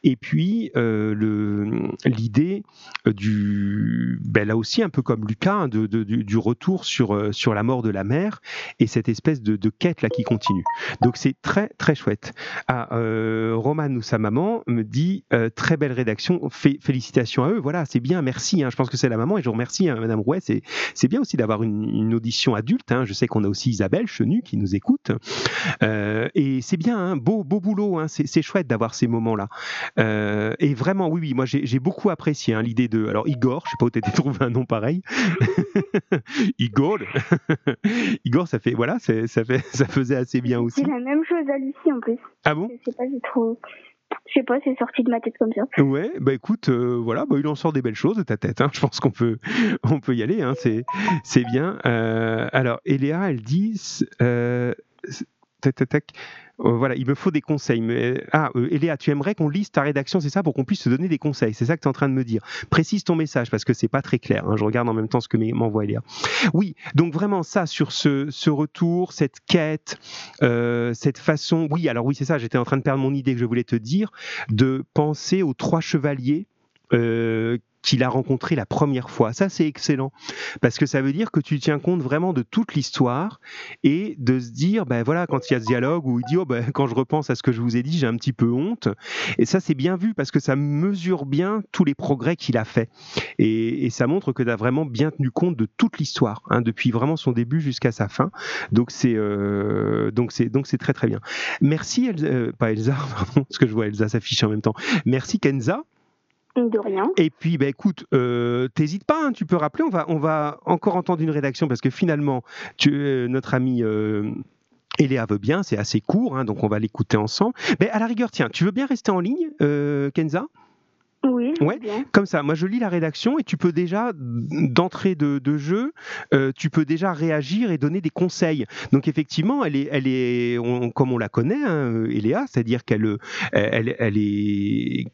Et puis, le, l'idée du, ben là aussi, un peu comme Lucas, hein, de, du, du retour sur, sur la mort de la mère et cette espèce de, de quête là qui continue. Donc c'est très très chouette. Ah, euh, Roman ou sa maman me dit euh, très belle rédaction, Fé- félicitations à eux. Voilà, c'est bien, merci. hein. Je pense que c'est la maman et je vous remercie, hein, Madame Rouet. C'est bien aussi d'avoir une, audition adulte. hein. Je sais qu'on a aussi Isabelle Chenu qui nous écoute Euh, et c'est bien, hein, beau beau boulot. C'est chouette d'avoir ces moments-là. Euh, et vraiment, oui, oui, moi j'ai beaucoup apprécié l'idée de. Alors Igor, je sais pas où t'as trouvé un nom pareil. *laughs* Igor, *laughs* Igor, ça fait voilà, c'est- ça fait *laughs* ça faisait assez bien aussi.
C'est la même chose à Lucie en plus.
Ah bon
Je sais pas, j'ai trop. Je sais pas, c'est sorti de ma tête comme ça.
Ouais, bah écoute, euh, voilà, bah, il en sort des belles choses de ta tête. hein. *laughs* Je pense qu'on peut, on peut y aller. Hein. C'est, c'est bien. Euh, alors, Eléa, elle dit, euh, Euh, voilà, il me faut des conseils. Mais, ah, euh, Eléa, tu aimerais qu'on lise ta rédaction, c'est ça, pour qu'on puisse te donner des conseils. C'est ça que tu es en train de me dire. Précise ton message parce que c'est pas très clair. hein. Je regarde en même temps ce que m'envoie Eléa. Oui, donc vraiment ça sur ce, ce retour, cette quête, euh, cette façon. Oui, alors oui, c'est ça. J'étais en train de perdre mon idée que je voulais te dire de penser aux trois chevaliers. euh, qu'il a rencontré la première fois. Ça, c'est excellent parce que ça veut dire que tu tiens compte vraiment de toute l'histoire et de se dire, ben voilà, quand il y a ce dialogue où il dit, oh ben quand je repense à ce que je vous ai dit, j'ai un petit peu honte. Et ça, c'est bien vu parce que ça mesure bien tous les progrès qu'il a fait et, ça montre que tu as vraiment bien tenu compte de toute l'histoire, hein, depuis vraiment son début jusqu'à sa fin. Donc c'est euh, donc c'est donc c'est très très bien. Merci Elsa, euh, pas Elsa, *laughs* pardon, parce que je vois Elsa s'afficher en même temps. Merci Kenza. Et puis, bah, écoute, euh, t'hésites pas, hein, tu peux rappeler, on va, on va encore entendre une rédaction parce que finalement, tu, euh, notre ami euh, Eléa veut bien, c'est assez court, hein, donc on va l'écouter ensemble. Mais à la rigueur, tiens, tu veux bien rester en ligne, Kenza?
Oui.
Ouais. Comme ça, moi je lis la rédaction et tu peux déjà, d'entrée de, de, jeu, euh, tu peux déjà réagir et donner des conseils. Donc effectivement, elle est, elle est on, comme on la connaît, hein, Eléa, c'est-à-dire qu'elle elle, elle est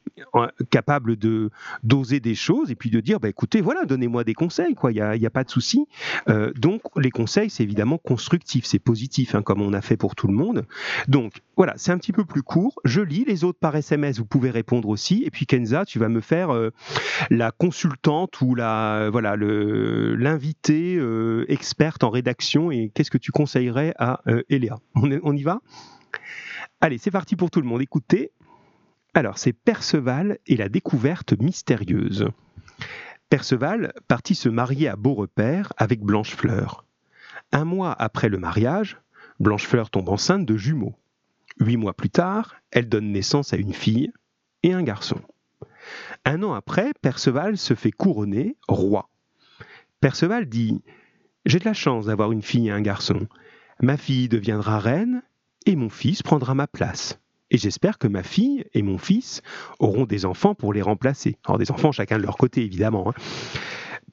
capable de d'oser des choses et puis de dire, bah, écoutez, voilà, donnez-moi des conseils, quoi, il n'y a, y a, pas de souci. Euh, donc les conseils, c'est évidemment constructif, c'est positif, hein, comme on a fait pour tout le monde. Donc voilà, c'est un petit peu plus court. Je lis les autres par SMS, vous pouvez répondre aussi. Et puis Kenza, tu vas me faire euh, la consultante ou la voilà le l'invité euh, experte en rédaction. Et qu'est-ce que tu conseillerais à euh, Eléa? On, on y va? Allez, c'est parti pour tout le monde. Écoutez. Alors, c'est Perceval et la découverte mystérieuse. Perceval partit se marier à Beaurepaire avec Blanchefleur. Un mois après le mariage, Blanchefleur tombe enceinte de jumeaux. Huit mois plus tard, elle donne naissance à une fille et un garçon. Un an après, Perceval se fait couronner roi. Perceval dit J'ai de la chance d'avoir une fille et un garçon. Ma fille deviendra reine et mon fils prendra ma place. Et j'espère que ma fille et mon fils auront des enfants pour les remplacer. Alors des enfants chacun de leur côté, évidemment. Hein.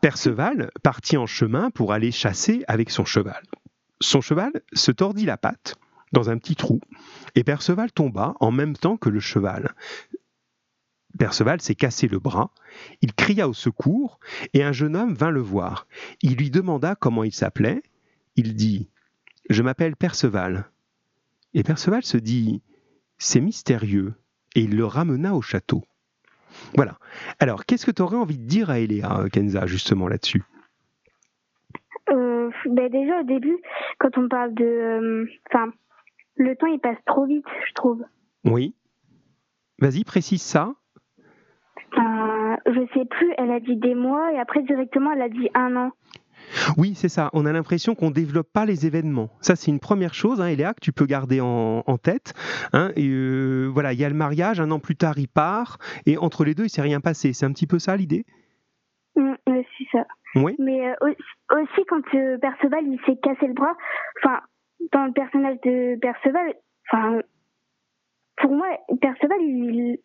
Perceval partit en chemin pour aller chasser avec son cheval. Son cheval se tordit la patte dans un petit trou, et Perceval tomba en même temps que le cheval. Perceval s'est cassé le bras, il cria au secours, et un jeune homme vint le voir. Il lui demanda comment il s'appelait. Il dit Je m'appelle Perceval. Et Perceval se dit c'est mystérieux, et il le ramena au château. Voilà. Alors, qu'est-ce que tu aurais envie de dire à Eléa, Kenza, justement là-dessus?
Euh, ben Déjà, au début, quand on parle de... Enfin, le temps, il passe trop vite, je trouve.
Oui. Vas-y, précise ça.
Je sais plus, elle a dit des mois, et après, directement, elle a dit un an.
Oui, c'est ça. On a l'impression qu'on ne développe pas les événements. Ça, c'est une première chose, hein, Eléa, que tu peux garder en, en tête. Hein, et euh, voilà, il y a le mariage, un an plus tard, il part, et entre les deux, il ne s'est rien passé. C'est un petit peu ça l'idée?
Mmh, C'est ça.
Oui.
Mais euh, aussi, quand euh, Perceval, il s'est cassé le bras, enfin, dans le personnage de Perceval, enfin, pour moi, Perceval, il,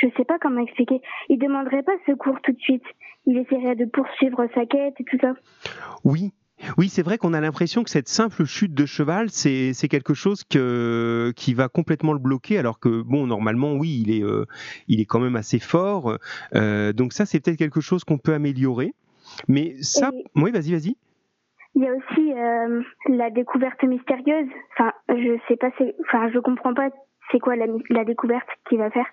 je sais pas comment expliquer. Il demanderait pas secours tout de suite. Il essaierait de poursuivre sa quête et tout ça.
Oui. Oui, c'est vrai qu'on a l'impression que cette simple chute de cheval, c'est quelque chose que, qui va complètement le bloquer, alors que, bon, normalement, oui, il est, euh, il est quand même assez fort. Euh, donc ça, c'est peut-être quelque chose qu'on peut améliorer. Mais ça, et... oui, vas-y, vas-y.
Il y a aussi euh, la découverte mystérieuse. Enfin, je sais pas, enfin, je comprends pas c'est quoi la, découverte qu'il va faire?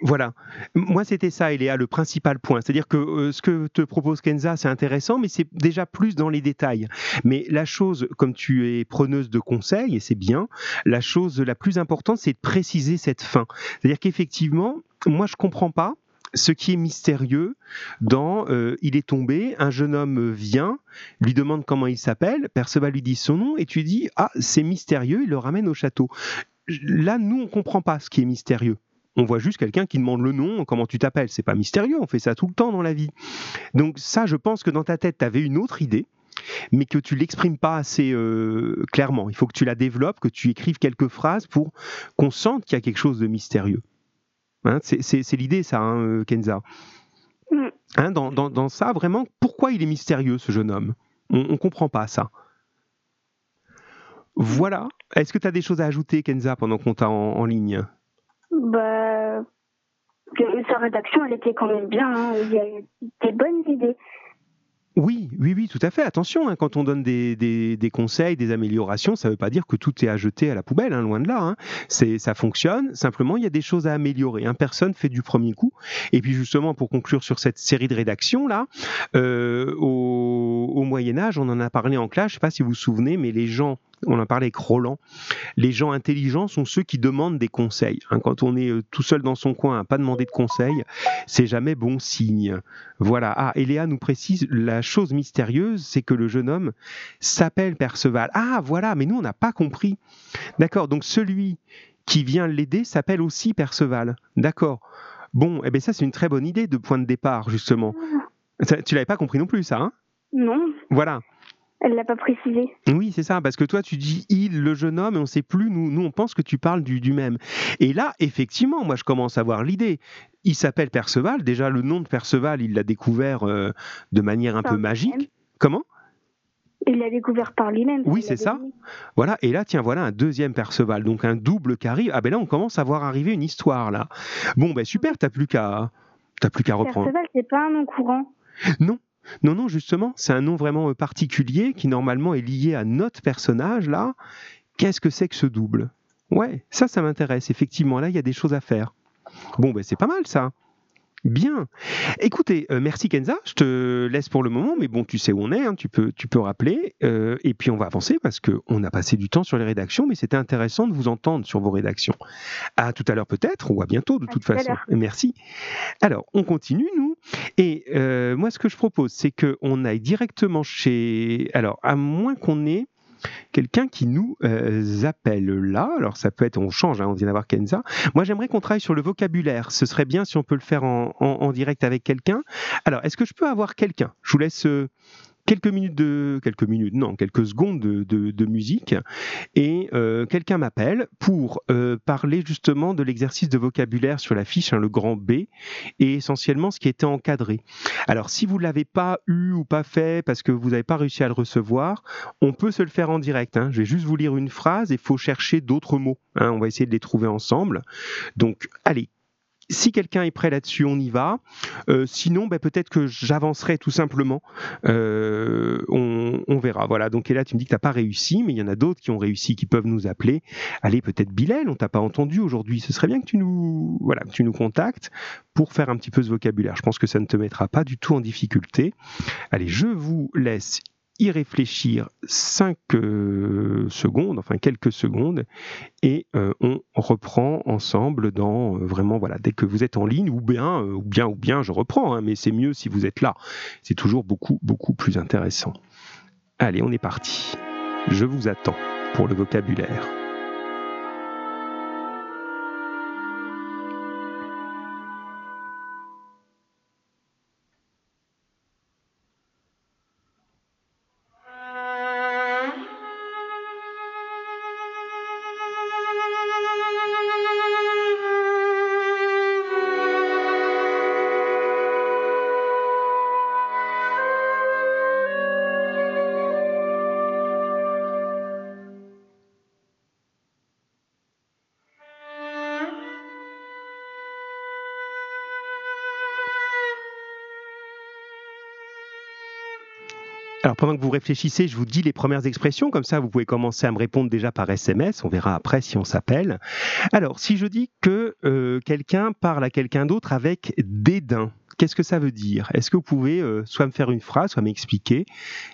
Voilà. Moi, c'était ça, Eléa, le principal point. C'est-à-dire que euh, ce que te propose Kenza, c'est intéressant, mais c'est déjà plus dans les détails. Mais la chose, comme tu es preneuse de conseils, et c'est bien, la chose la plus importante, c'est de préciser cette fin. C'est-à-dire qu'effectivement, moi, je comprends pas ce qui est mystérieux dans euh, Il est tombé, un jeune homme vient, lui demande comment il s'appelle, Perceval lui dit son nom, et tu dis Ah, c'est mystérieux, il le ramène au château. Là, nous, on comprend pas ce qui est mystérieux. On voit juste quelqu'un qui demande le nom, comment tu t'appelles. C'est pas mystérieux, on fait ça tout le temps dans la vie. Donc ça, je pense que dans ta tête, tu avais une autre idée, mais que tu l'exprimes pas assez euh, clairement. Il faut que tu la développes, que tu écrives quelques phrases pour qu'on sente qu'il y a quelque chose de mystérieux. Hein, c'est l'idée, ça, hein, Kenza.
Mm.
Hein, dans, dans, dans, ça, vraiment, pourquoi il est mystérieux, ce jeune homme? On ne comprend pas ça. Voilà. Est-ce que tu as des choses à ajouter, Kenza, pendant qu'on t'a en, en, ligne?
Bah, Sa rédaction, elle était quand même bien. Hein. Il y a eu des bonnes idées.
Oui, oui, oui, tout à fait. Attention, hein, quand on donne des, des- des conseils, des améliorations, ça ne veut pas dire que tout est à jeter à la poubelle, hein, loin de là. hein. C'est, ça fonctionne. Simplement, il y a des choses à améliorer. Personne fait du premier coup. Et puis justement, pour conclure sur cette série de rédactions là, euh, au, au Moyen Âge, on en a parlé en classe. Je ne sais pas si vous vous souvenez, mais les gens, on en parlait avec Roland. Les gens intelligents sont ceux qui demandent des conseils. hein. Quand on est euh, tout seul dans son coin à pas demander de conseils, c'est jamais bon signe. Voilà. Ah, et Léa nous précise la chose mystérieuse, c'est que le jeune homme s'appelle Perceval. Ah, voilà, mais nous, on n'a pas compris. D'accord, donc celui qui vient l'aider s'appelle aussi Perceval. D'accord. Bon, eh bien ça, c'est une très bonne idée de point de départ, justement. Ça, tu l'avais pas compris non plus, ça, hein?
Non,
Voilà.
Elle l'a pas précisé.
Oui, c'est ça, parce que toi, tu dis il, le jeune homme, et on ne sait plus, nous, nous, on pense que tu parles du, du même. Et là, effectivement, moi, je commence à voir l'idée. Il s'appelle Perceval. Déjà, le nom de Perceval, il l'a découvert euh, de manière un
Par
peu magique. Comment?
Il l'a découvert par lui-même.
Oui, c'est ça. Voilà, et là, tiens, voilà un deuxième Perceval, donc un double qui arrive. Ah ben là, on commence à voir arriver une histoire, là. Bon, ben super, t'as plus qu'à... T'as plus qu'à reprendre.
Perceval, c'est pas un nom courant.
Non, non, non, justement, c'est un nom vraiment euh, particulier qui normalement est lié à notre personnage là. Qu'est-ce que c'est que ce double? Ouais, ça, ça m'intéresse. Effectivement, là, il y a des choses à faire. Bon, ben c'est pas mal ça. Bien. Écoutez, euh, merci Kenza. Je te laisse pour le moment, mais bon, tu sais où on est. hein, tu peux, tu peux rappeler. euh, et puis on va avancer parce que on a passé du temps sur les rédactions, mais c'était intéressant de vous entendre sur vos rédactions. À tout à l'heure peut-être, ou à bientôt de
À
toute façon. Merci. Alors, on continue nous. Et euh, moi, ce que je propose, c'est qu'on aille directement chez. Alors, à moins qu'on ait quelqu'un qui nous euh, appelle là. Alors, ça peut être, on change, hein, on vient d'avoir Kenza. Moi, j'aimerais qu'on travaille sur le vocabulaire. Ce serait bien si on peut le faire en, direct avec quelqu'un. Alors, est-ce que je peux avoir quelqu'un? Je vous laisse. Quelques minutes de quelques minutes non quelques secondes de, musique et euh, quelqu'un m'appelle pour euh, parler justement de l'exercice de vocabulaire sur la fiche hein, le grand B et essentiellement ce qui était encadré. Alors si vous l'avez pas eu ou pas fait parce que vous n'avez pas réussi à le recevoir, on peut se le faire en direct. hein. Je vais juste vous lire une phrase et faut chercher d'autres mots. hein. On va essayer de les trouver ensemble. Donc allez. Si quelqu'un est prêt là-dessus, on y va. Euh, sinon, ben, peut-être que j'avancerai tout simplement. Euh, on, verra. Voilà. Donc, et là, tu me dis que tu n'as pas réussi, mais il y en a d'autres qui ont réussi, qui peuvent nous appeler. Allez, peut-être Bilal, on t'a pas entendu aujourd'hui. Ce serait bien tu nous, voilà, que tu nous contactes pour faire un petit peu ce vocabulaire. Je pense que ça ne te mettra pas du tout en difficulté. Allez, je vous laisse y réfléchir 5 secondes, enfin quelques secondes, et euh, on reprend ensemble dans euh, vraiment voilà dès que vous êtes en ligne ou bien euh, ou bien ou bien je reprends, hein, mais c'est mieux si vous êtes là. C'est toujours beaucoup beaucoup plus intéressant. Allez, on est parti. Je vous attends pour le vocabulaire. Pendant que vous réfléchissez, je vous dis les premières expressions, comme ça vous pouvez commencer à me répondre déjà par SMS, on verra après si on s'appelle. Alors si je dis que euh, quelqu'un parle à quelqu'un d'autre avec dédain, qu'est-ce que ça veut dire? Est-ce que vous pouvez euh, soit me faire une phrase, soit m'expliquer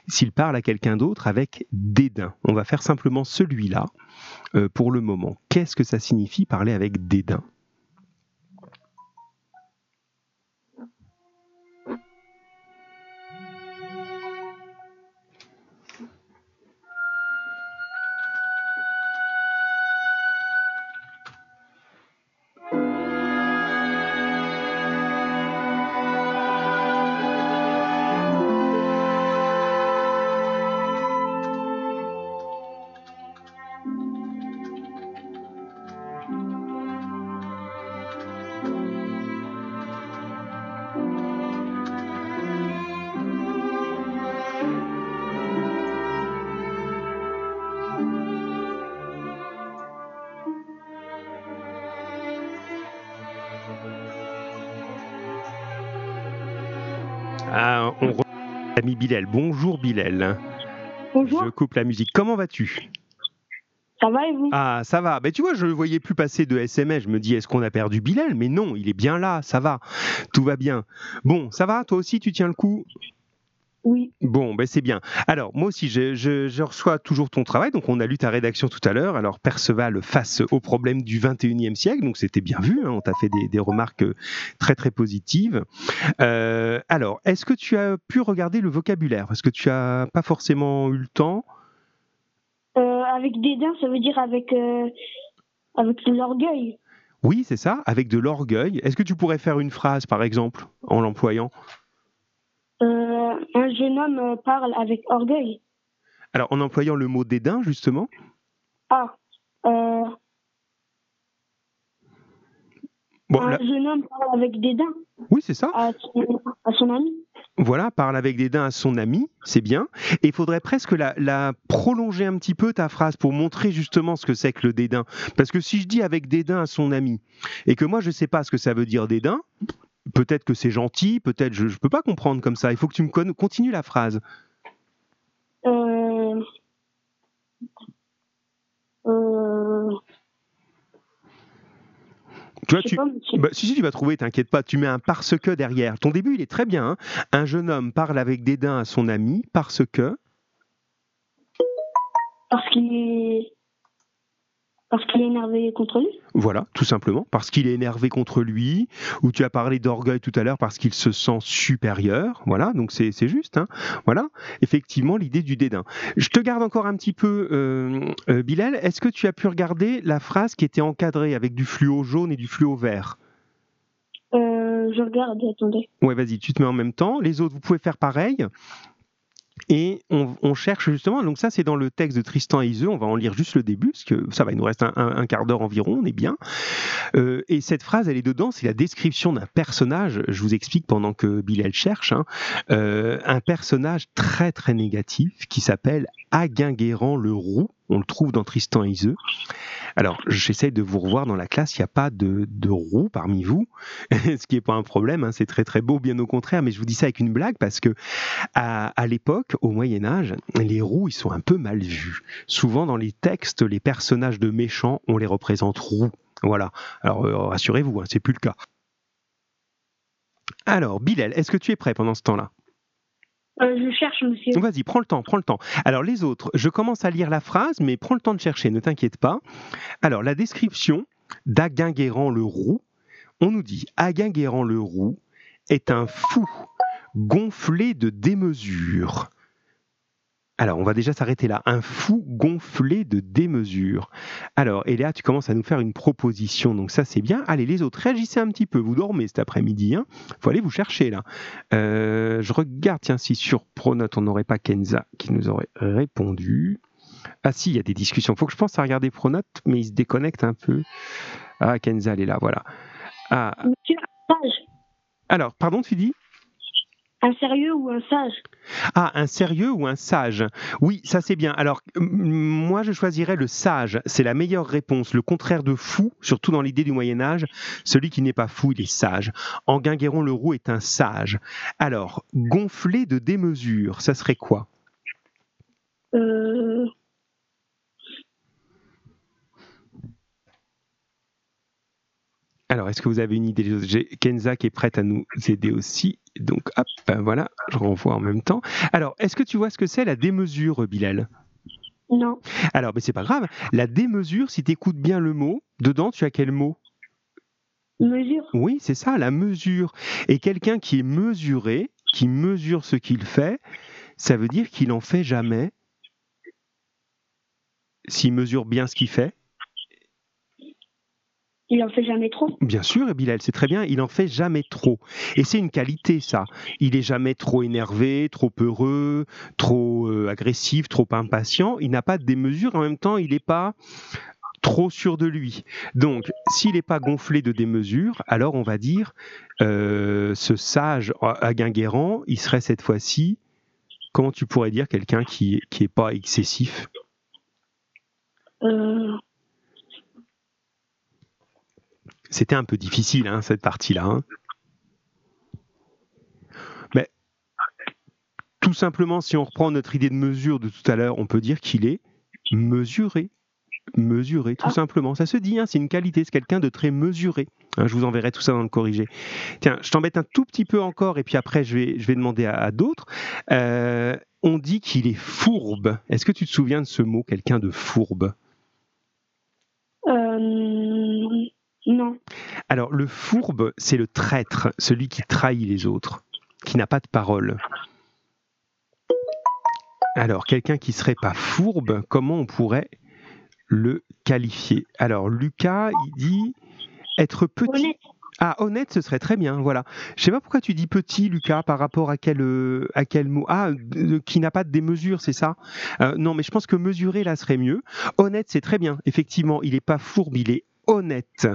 s'il parle à quelqu'un d'autre avec dédain On va faire simplement celui-là euh, pour le moment. Qu'est-ce que ça signifie parler avec dédain Ami Bilal, bonjour Bilal.
Bonjour,
Je coupe la musique. Comment vas-tu?
Ça va et vous?
Ah, ça va. Ben, tu vois, je ne le voyais plus passer de SMS. Je me dis, est-ce qu'on a perdu Bilal? Mais non, il est bien là, ça va. Tout va bien. Bon, ça va? Toi aussi, tu tiens le coup? Bon, ben c'est bien. Alors, moi aussi, je, je- je reçois toujours ton travail. Donc, on a lu ta rédaction tout à l'heure. Alors, Perceval face au problème du 21e siècle. Donc, c'était bien vu. hein. On t'a fait des, des remarques euh, très, très positives. Euh, alors, est-ce que tu as pu regarder le vocabulaire? Parce que tu as pas forcément eu le temps.
Euh, avec dédain, ça veut dire avec, euh, avec de l'orgueil.
Oui, c'est ça, avec de l'orgueil. Est-ce que tu pourrais faire une phrase, par exemple, en l'employant?
Un jeune homme euh, parle avec orgueil.
Alors, en employant le mot dédain, justement
Ah, euh,
Bon,
un
là-
jeune homme parle avec dédain
oui, c'est ça.
à son, à son ami.
Voilà, parle avec dédain à son ami, c'est bien. Et il faudrait presque la, la prolonger un petit peu ta phrase pour montrer justement ce que c'est que le dédain. Parce que si je dis avec dédain à son ami, et que moi je ne sais pas ce que ça veut dire dédain, peut-être que c'est gentil, peut-être je ne peux pas comprendre comme ça. Il faut que tu me con- continues la phrase.
Euh, euh,
Tu vois, tu,
pas.
Bah, si, si, tu vas trouver, t'inquiète pas, tu mets un parce que derrière. Ton début, il est très bien. hein. Un jeune homme parle avec dédain à son ami parce que.
Parce qu'il est, parce qu'il est énervé contre lui?
Voilà, tout simplement, parce qu'il est énervé contre lui, ou tu as parlé d'orgueil tout à l'heure parce qu'il se sent supérieur, voilà, donc c'est juste, hein. voilà, effectivement, l'idée du dédain. Je te garde encore un petit peu, euh, euh, Bilal, est-ce que tu as pu regarder la phrase qui était encadrée avec du fluo jaune et du fluo vert?
Euh, je regarde, attendez.
Ouais, vas-y, tu te mets en même temps. Les autres, vous pouvez faire pareil. Et on, cherche justement, donc ça c'est dans le texte de Tristan et Iseux, on va en lire juste le début, parce que ça va, il nous reste un, quart d'heure environ, on est bien. Euh, et cette phrase, elle est dedans, c'est la description d'un personnage, je vous explique pendant que Bilal cherche, hein. Euh, un personnage très très négatif qui s'appelle Aguinguerrand le Roux, on le trouve dans Tristan et Iseux. Alors, j'essaie de vous revoir dans la classe, il n'y a pas de, de roux parmi vous, *laughs* ce qui n'est pas un problème, hein, c'est très très beau, bien au contraire, mais je vous dis ça avec une blague parce que à, l'époque, au Moyen Âge, les roux, ils sont un peu mal vus. Souvent dans les textes, les personnages de méchants, on les représente roux. Voilà. Alors euh, rassurez-vous, hein, c'est plus le cas. Alors, Bilal, est-ce que tu es prêt pendant ce temps-là?
Euh, je cherche, monsieur.
Vas-y, prends le temps, prends le temps. Alors les autres, je commence à lire la phrase, mais prends le temps de chercher, ne t'inquiète pas. Alors la description d'Aguinguerrand le Roux, on nous dit Aguinguerrand le Roux est un fou gonflé de démesure. Alors, on va déjà s'arrêter là. Un fou gonflé de démesure. Alors, là, tu commences à nous faire une proposition. Donc, ça, c'est bien. Allez, les autres, réagissez un petit peu. Vous dormez cet après-midi. Il faut aller vous chercher, là. Euh, je regarde, tiens, si sur Pronote, on n'aurait pas Kenza qui nous aurait répondu. Ah si, il y a des discussions. faut que je pense à regarder Pronote, mais il se déconnecte un peu. Ah, Kenza, elle est là, voilà. Ah, alors, pardon, tu dis?
Un sérieux ou un sage?
Ah, un sérieux ou un sage? Oui, ça c'est bien. Alors, moi je choisirais le sage. C'est la meilleure réponse. Le contraire de fou, surtout dans l'idée du Moyen-Âge, celui qui n'est pas fou, il est sage. Enguinguerron le roux est un sage. Alors, gonflé de démesure, ça serait quoi?
Euh,
Alors, est-ce que vous avez une idée? J'ai Kenza qui est prête à nous aider aussi. Donc, hop, ben voilà, je renvoie en même temps. Alors, est-ce que tu vois ce que c'est la démesure, Bilal?
Non.
Alors, mais c'est pas grave. La démesure, si tu écoutes bien le mot, dedans, tu as quel mot?
Mesure.
Oui, c'est ça, la mesure. Et quelqu'un qui est mesuré, qui mesure ce qu'il fait, ça veut dire qu'il en fait jamais. S'il mesure bien ce qu'il fait,
Il en fait jamais trop.
bien sûr, et Bilal, c'est très bien, il en fait jamais trop. Et c'est une qualité, ça. Il est jamais trop énervé, trop heureux, trop euh, agressif, trop impatient. Il n'a pas de démesure, en même temps, il n'est pas trop sûr de lui. Donc, s'il n'est pas gonflé de démesure, alors on va dire, euh, ce sage à Guinguerrand, il serait cette fois-ci, comment tu pourrais dire quelqu'un qui n'est qui pas excessif?
Euh,
C'était un peu difficile, hein, cette partie-là. hein. Mais tout simplement, si on reprend notre idée de mesure de tout à l'heure, on peut dire qu'il est mesuré. Mesuré, tout
Ah.
simplement. Ça se dit, hein, c'est une qualité, c'est quelqu'un de très mesuré. Hein, je vous enverrai tout ça dans le corrigé. Tiens, je t'embête un tout petit peu encore, et puis après, je vais, je vais demander à, à d'autres. Euh, on dit qu'il est fourbe. Est-ce que tu te souviens de ce mot, quelqu'un de fourbe?
Euh, non.
Alors, le fourbe, c'est le traître, celui qui trahit les autres, qui n'a pas de parole. Alors, quelqu'un qui serait pas fourbe, comment on pourrait le qualifier? Alors, Lucas, il dit être petit.
Honnête.
Ah, honnête, ce serait très bien, voilà. Je sais pas pourquoi tu dis petit, Lucas, par rapport à quel, euh, à quel mot Ah, qui n'a pas de démesure, c'est ça? Euh, Non, mais je pense que mesurer, là, serait mieux. Honnête, c'est très bien. Effectivement, il n'est pas fourbe, il est honnête.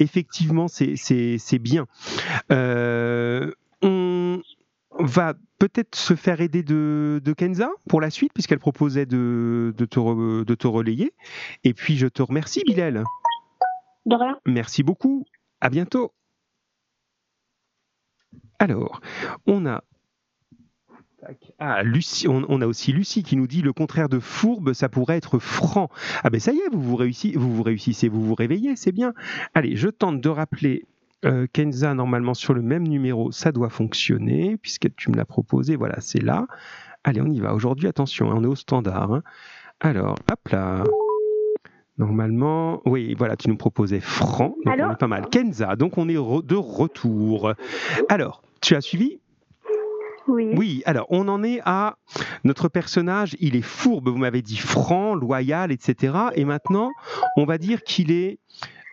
Effectivement, c'est bien. Euh, on va peut-être se faire aider de, de Kenza pour la suite, puisqu'elle proposait de, de, te re- de te relayer. Et puis, je te remercie, Bilal.
De rien.
Merci beaucoup. À bientôt. Alors, on a. Ah, Lucie, on, on a aussi Lucie qui nous dit le contraire de fourbe, ça pourrait être franc. Ah ben ça y est, vous vous, réussi- vous vous réussissez, vous vous réveillez, c'est bien. Allez, je tente de rappeler euh, Kenza normalement sur le même numéro, ça doit fonctionner puisque tu me l'as proposé. Voilà, c'est là. Allez, on y va. Aujourd'hui, attention, hein, on est au standard. hein. Alors, hop là. Normalement, oui, voilà, tu nous proposais franc, donc
Allô
on est pas mal. Kenza, donc on est re- de retour. Alors, tu as suivi?
Oui.
Alors on en est à notre personnage, il est fourbe, vous m'avez dit franc, loyal, etc. Et maintenant, on va dire qu'il est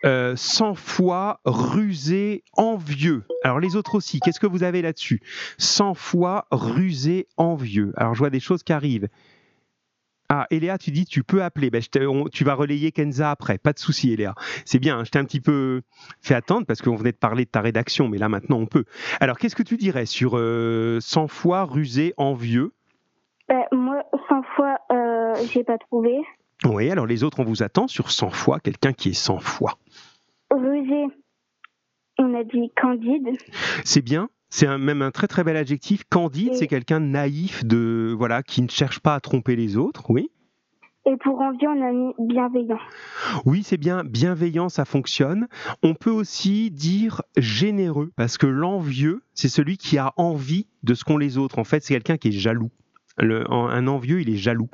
euh, sans foi, rusé, envieux. Alors les autres aussi, qu'est-ce que vous avez là-dessus? Sans foi, rusé, envieux. Alors je vois des choses qui arrivent. Ah, Eléa, tu dis tu peux appeler. Ben, je te- on- tu vas relayer Kenza après. Pas de souci, Eléa. C'est bien, hein, je t'ai un petit peu fait attendre parce qu'on venait de parler de ta rédaction, mais là maintenant on peut. Alors qu'est-ce que tu dirais sur euh, sans foi, rusé, envieux
Ben, moi, 100 fois, euh, j'ai pas trouvé.
Oui, alors les autres, on vous attend sur sans foi, quelqu'un qui est sans foi.
Rusé, on a dit candide.
C'est bien. C'est un- même un très très bel adjectif. Candide, c'est quelqu'un de naïf, de voilà, qui ne cherche pas à tromper les autres. Oui.
Et pour envie, on a mis bienveillant.
Oui, c'est bien, bienveillant, ça fonctionne. On peut aussi dire généreux, parce que l'envieux, c'est celui qui a envie de ce qu'ont les autres. En fait, c'est quelqu'un qui est jaloux. Le- un envieux, il est jaloux,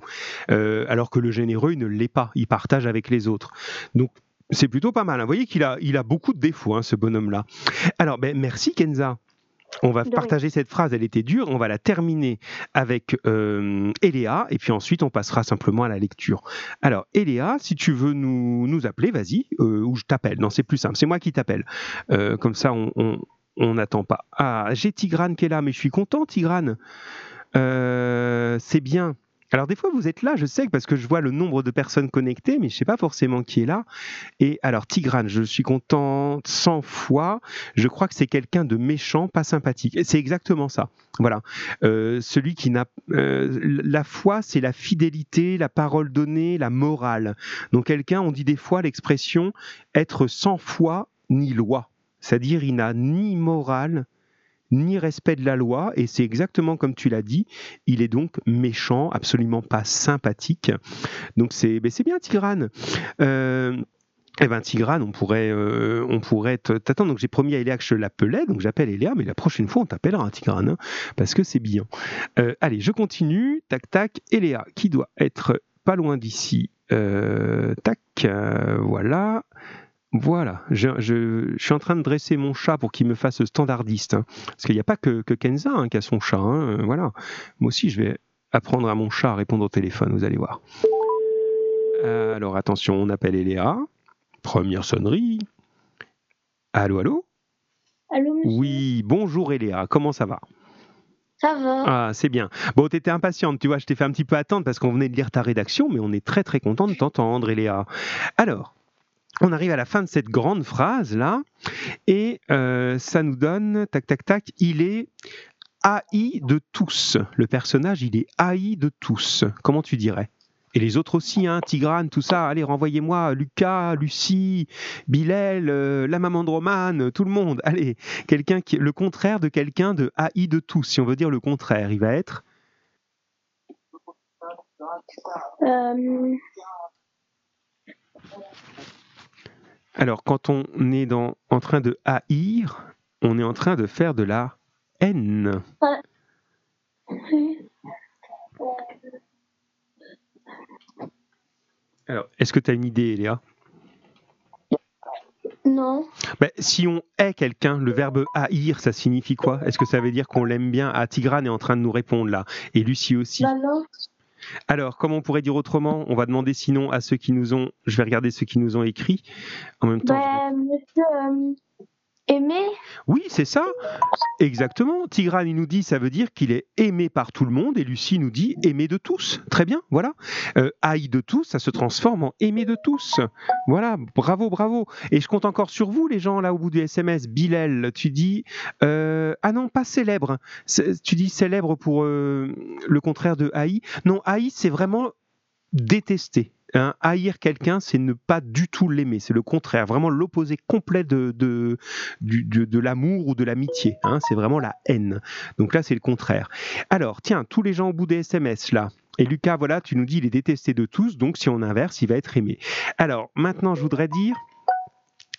Euh, alors que le généreux, il ne l'est pas. Il partage avec les autres. Donc, c'est plutôt pas mal. hein. Vous voyez qu'il a, il a beaucoup de défauts, hein, ce bonhomme-là. Alors, ben, merci Kenza. On va partager cette phrase, elle était dure. On va la terminer avec euh, Eléa, et puis ensuite on passera simplement à la lecture. Alors, Eléa, si tu veux nous, nous appeler, vas-y, euh, ou je t'appelle. Non, c'est plus simple, c'est moi qui t'appelle. Euh, comme ça, on n'attend pas. Ah, j'ai Tigrane qui est là, mais je suis content, Tigrane. Euh, c'est bien. Alors, des fois, vous êtes là, je sais, parce que je vois le nombre de personnes connectées, mais je ne sais pas forcément qui est là. Et alors, Tigrane, je suis content 100 fois. Je crois que c'est quelqu'un de méchant, pas sympathique. C'est exactement ça. Voilà. Euh, celui qui n'a. euh, la foi, c'est la fidélité, la parole donnée, la morale. Donc, quelqu'un, on dit des fois l'expression être sans foi ni loi. C'est-à-dire, il n'a ni morale, ni respect de la loi, et c'est exactement comme tu l'as dit, il est donc méchant, absolument pas sympathique. Donc c'est ben bien Tigrane. Euh, eh ben Tigrane, on pourrait, euh, on pourrait te- t'attendre. Donc j'ai promis à Eléa que je l'appelais, donc j'appelle Eléa, mais la prochaine fois on t'appellera Tigrane, hein, parce que c'est bien. Euh, allez, je continue. Tac tac. Eléa, qui doit être pas loin d'ici. Euh, tac, euh, voilà. Voilà, je, je- je suis en train de dresser mon chat pour qu'il me fasse standardiste. hein. Parce qu'il n'y a pas que, que Kenza hein, qui a son chat. hein, euh, voilà. Moi aussi, je vais apprendre à mon chat à répondre au téléphone, vous allez voir. Euh, alors attention, on appelle Eléa. Première sonnerie. Allô, allô?
Allô, monsieur?
Oui, bonjour Eléa, comment ça va?
Ça va
Ah, c'est bien. Bon, t'étais impatiente, tu vois, je t'ai fait un petit peu attendre parce qu'on venait de lire ta rédaction, mais on est très très content de t'entendre, Eléa. Alors, on arrive à la fin de cette grande phrase là, et euh, ça nous donne, tac tac tac, il est haï de tous. Le personnage, il est haï de tous. Comment tu dirais? Et les autres aussi, hein, Tigrane, tout ça. Allez, renvoyez-moi Lucas, Lucie, Bilal, euh, la maman Romane, tout le monde. Allez, quelqu'un le contraire de quelqu'un de haï de tous. Si on veut dire le contraire, il va être?
Euh,
Alors, quand on est dans, en train de haïr, on est en train de faire de la haine. Alors, est-ce que tu as une idée, Léa
non.
Ben, si on hait quelqu'un, le verbe haïr, ça signifie quoi? Est-ce que ça veut dire qu'on l'aime bien? Ah, Tigrane est en train de nous répondre là, et Lucie aussi.
Bah non.
Alors, comment on pourrait dire autrement? On va demander sinon à ceux qui nous ont. Je vais regarder ceux qui nous ont écrit. En même temps.
Bah, monsieur euh, Aimé
Oui, c'est ça. Exactement. Tigrane, il nous dit, ça veut dire qu'il est aimé par tout le monde, et Lucie nous dit aimé de tous. Très bien, voilà. Euh, haï de tous, ça se transforme en aimé de tous. Voilà, bravo, bravo. Et je compte encore sur vous, les gens, là, au bout du SMS. Bilal, tu dis. euh, ah non, pas célèbre. Tu dis célèbre pour euh, le contraire de haï. Non, haï, c'est vraiment détester. Hein, haïr quelqu'un, c'est ne pas du tout l'aimer. C'est le contraire, vraiment l'opposé complet de, de, de l'amour ou de l'amitié. hein, c'est vraiment la haine. Donc là, c'est le contraire. Alors, tiens, tous les gens au bout des SMS là. Et Lucas, voilà, tu nous dis il est détesté de tous, donc si on inverse, il va être aimé. Alors, maintenant, je voudrais dire.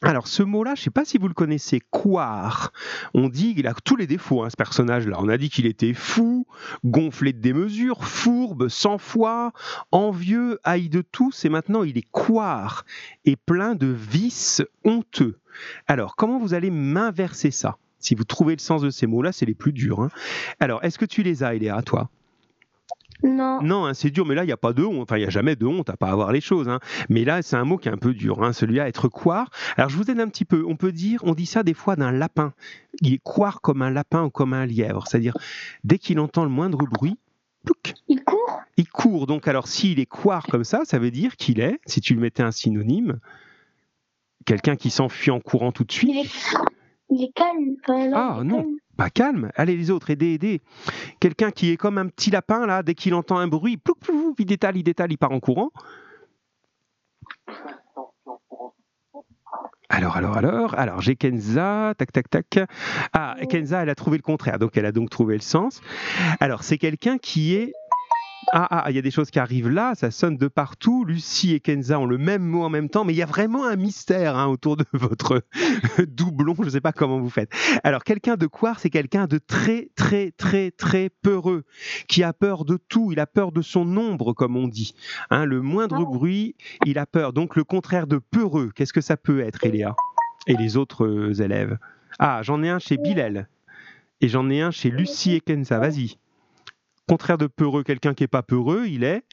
Alors, ce mot-là, je ne sais pas si vous le connaissez, couard. On dit qu'il a tous les défauts, hein, ce personnage-là. On a dit qu'il était fou, gonflé de démesure, fourbe, sans foi, envieux, haï de tous, et maintenant il est couard et plein de vices honteux. Alors, comment vous allez m'inverser ça Si vous trouvez le sens de ces mots-là, c'est les plus durs. hein. Alors, est-ce que tu les as, Eléa, toi?
Non.
Non, hein, c'est dur, mais là, il n'y a pas de honte. Enfin, il n'y a jamais de honte à pas avoir les choses. hein. Mais là, c'est un mot qui est un peu dur, hein, celui-là, être couard. Alors, je vous aide un petit peu. On peut dire, on dit ça des fois d'un lapin. Il est couard comme un lapin ou comme un lièvre. C'est-à-dire, dès qu'il entend le moindre bruit, plouc,
Il court?
Il court. Donc, alors, s'il est couard comme ça, ça veut dire qu'il est, si tu le mettais un synonyme, quelqu'un qui s'enfuit en courant tout de suite.
Il est, il est calme. Enfin, non,
Ah, non.
calme.
Pas calme. Allez, les autres, aidez, aidez. Quelqu'un qui est comme un petit lapin, là, dès qu'il entend un bruit, il détale, il détale, il part en courant. Alors, alors, alors, alors, j'ai Kenza, tac, tac, tac. Ah, Kenza, elle a trouvé le contraire, donc elle a donc trouvé le sens. Alors, c'est quelqu'un qui est. Ah, ah, il y a des choses qui arrivent là, ça sonne de partout. Lucie et Kenza ont le même mot en même temps, mais il y a vraiment un mystère hein, autour de *laughs* votre doublon, je ne sais pas comment vous faites. Alors, quelqu'un de couard, c'est quelqu'un de très, très, très, très peureux, qui a peur de tout, il a peur de son ombre, comme on dit. Hein, le moindre
Ah.
bruit, il a peur. Donc, le contraire de peureux, qu'est-ce que ça peut être, Eléa Et les autres euh, élèves? Ah, j'en ai un chez Bilal, et j'en ai un chez Lucie et Kenza, vas-y. Contraire de peureux, quelqu'un qui est pas peureux, il est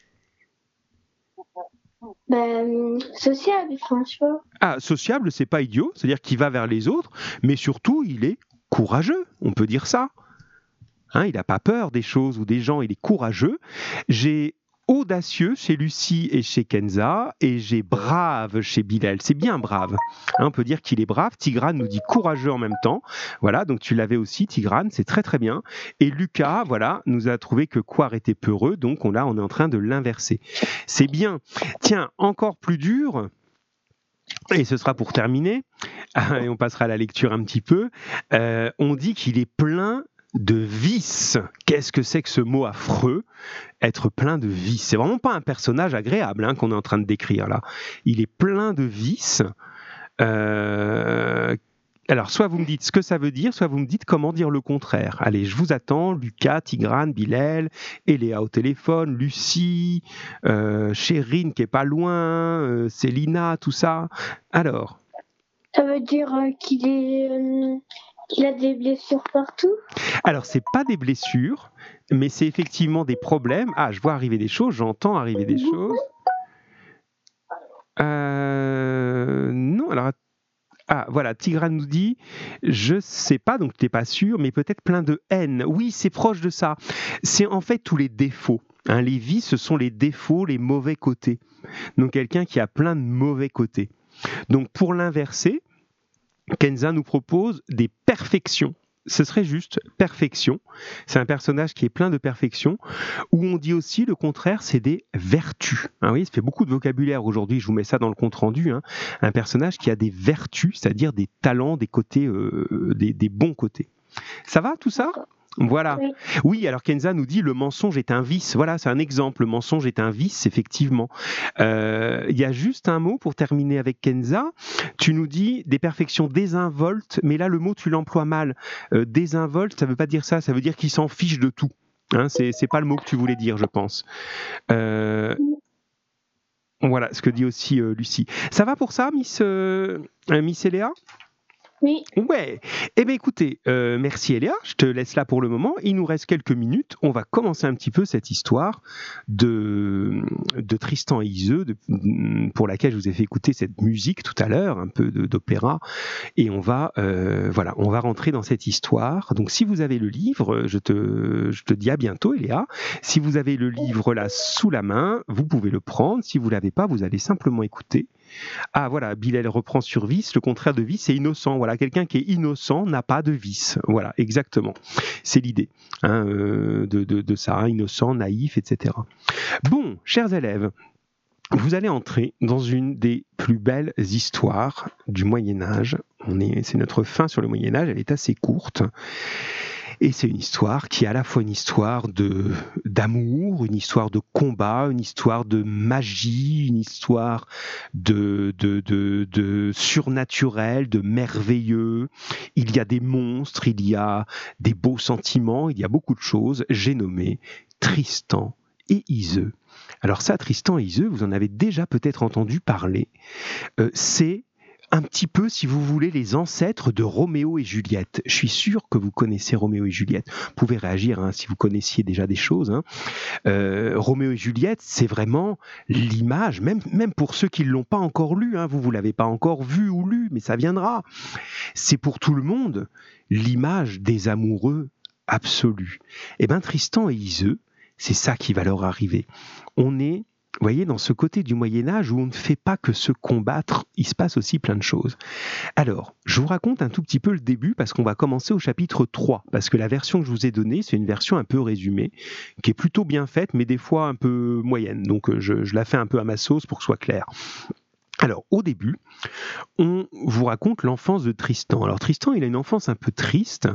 Ben, sociable, vois.
ah, sociable, c'est pas idiot, c'est-à-dire qu'il va vers les autres, mais surtout il est courageux, on peut dire ça. Hein, il n'a pas peur des choses ou des gens, il est courageux. J'ai audacieux chez Lucie et chez Kenza, et j'ai brave chez Bilal. C'est bien brave. Hein, on peut dire qu'il est brave. Tigrane nous dit courageux en même temps. Voilà, donc tu l'avais aussi, Tigrane, c'est très très bien. Et Lucas, voilà, nous a trouvé que Quar était peureux, donc on, là, on est en train de l'inverser. C'est bien. Tiens, encore plus dur. Et ce sera pour terminer, *laughs* et on passera à la lecture un petit peu. Euh, on dit qu'il est plein de vices. Qu'est-ce que c'est que ce mot affreux? Être plein de vices. C'est vraiment pas un personnage agréable hein, qu'on est en train de décrire là. Il est plein de vices. Euh, alors, soit vous me dites ce que ça veut dire, soit vous me dites comment dire le contraire. Allez, je vous attends. Lucas, Tigrane, Bilal, Eléa au téléphone, Lucie, euh, Chérine qui est pas loin, euh, Célina, tout ça. Alors,
Ça veut dire euh, qu'il est, qu'il a des blessures partout.
Alors, c'est pas des blessures, mais c'est effectivement des problèmes. Ah, je vois arriver des choses, j'entends arriver des choses. Euh, non, alors. Ah, voilà, Tigrane nous dit, je sais pas, donc tu n'es pas sûr, mais peut-être plein de haine. Oui, c'est proche de ça. C'est en fait tous les défauts. hein. Les vies, ce sont les défauts, les mauvais côtés. Donc quelqu'un qui a plein de mauvais côtés. Donc pour l'inverser, Kenza nous propose des perfections. Ce serait juste perfection. C'est un personnage qui est plein de perfection, où on dit aussi le contraire, c'est des vertus. Ah oui, ça fait beaucoup de vocabulaire aujourd'hui, je vous mets ça dans le compte-rendu. hein. Un personnage qui a des vertus, c'est-à-dire des talents, des côtés, euh, des bons côtés. Ça va tout ça? Voilà.
Oui.
Oui, alors Kenza nous dit le mensonge est un vice. Voilà, c'est un exemple. Le mensonge est un vice, effectivement. Euh, Il y a juste un mot pour terminer avec Kenza. Tu nous dis des perfections désinvoltes, mais là, le mot, tu l'emploies mal. Euh, désinvolte, ça veut pas dire ça. Ça veut dire qu'il s'en fiche de tout. Hein, c'est c'est pas le mot que tu voulais dire, je pense. Euh, voilà ce que dit aussi euh, Lucie. Ça va pour ça, Miss, euh, euh, Miss Eléa?
Oui.
Ouais. Eh bien, écoutez, euh, merci Eléa. Je te laisse là pour le moment. Il nous reste quelques minutes. On va commencer un petit peu cette histoire de, de Tristan et Iseux, pour laquelle je vous ai fait écouter cette musique tout à l'heure, un peu d'opéra. Et on va, euh, voilà, on va rentrer dans cette histoire. Donc, si vous avez le livre, je te, je te dis à bientôt, Eléa. Si vous avez le livre là sous la main, vous pouvez le prendre. Si vous l'avez pas, vous allez simplement écouter. Ah voilà, Bilal reprend sur vice. Le contraire de vice, c'est innocent. Voilà, quelqu'un qui est innocent n'a pas de vice. Voilà, exactement. C'est l'idée hein, euh, de, ça, hein, innocent, naïf, etc. Bon, chers élèves, vous allez entrer dans une des plus belles histoires du Moyen Âge. C'est notre fin sur le Moyen Âge. Elle est assez courte. Et c'est une histoire qui est à la fois une histoire de d'amour, une histoire de combat, une histoire de magie, une histoire de, de, de, de surnaturel, de merveilleux. Il y a des monstres, il y a des beaux sentiments, il y a beaucoup de choses. J'ai nommé Tristan et Iseux. Alors ça, Tristan et Iseux, vous en avez déjà peut-être entendu parler. Euh, c'est un petit peu, si vous voulez, les ancêtres de Roméo et Juliette. Je suis sûr que vous connaissez Roméo et Juliette. Vous pouvez réagir hein, si vous connaissiez déjà des choses. hein. Euh, Roméo et Juliette, c'est vraiment l'image, même, même pour ceux qui ne l'ont pas encore lu, hein, vous, vous l'avez pas encore vu ou lu, mais ça viendra. C'est pour tout le monde l'image des amoureux absolus. Eh bien, Tristan et Iseux, c'est ça qui va leur arriver. On est, vous voyez, dans ce côté du Moyen Âge où on ne fait pas que se combattre, il se passe aussi plein de choses. Alors, je vous raconte un tout petit peu le début parce qu'on va commencer au chapitre 3, parce que la version que je vous ai donnée, c'est une version un peu résumée, qui est plutôt bien faite, mais des fois un peu moyenne. Donc, euh, je, je la fais un peu à ma sauce pour que ce soit clair. Alors, au début, on vous raconte l'enfance de Tristan. Alors, Tristan, il a une enfance un peu triste,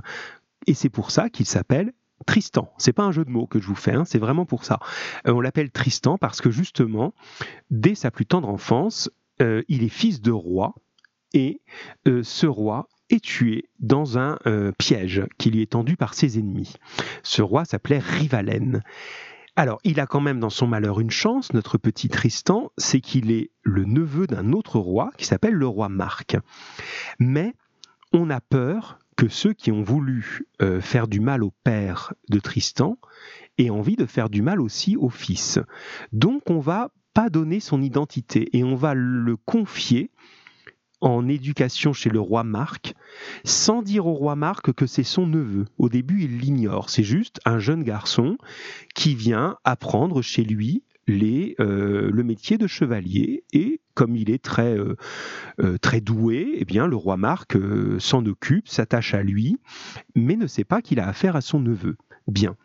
et c'est pour ça qu'il s'appelle Tristan. C'est pas un jeu de mots que je vous fais, hein, c'est vraiment pour ça. Euh, on l'appelle Tristan parce que justement, dès sa plus tendre enfance, euh, il est fils de roi, et euh, ce roi est tué dans un piège qui lui est tendu par ses ennemis. Ce roi s'appelait Rivalène. Alors, il a quand même dans son malheur une chance, notre petit Tristan, c'est qu'il est le neveu d'un autre roi qui s'appelle le roi Marc. Mais on a peur que ceux qui ont voulu euh, faire du mal au père de Tristan aient envie de faire du mal aussi au fils. Donc on va pas donner son identité et on va le confier en éducation chez le roi Marc, sans dire au roi Marc que c'est son neveu. Au début, il l'ignore. C'est juste un jeune garçon qui vient apprendre chez lui euh, le métier de chevalier et comme il est très, euh, euh, très doué, eh bien, le roi Marc s'en occupe, s'attache à lui, mais ne sait pas qu'il a affaire à son neveu. Bien.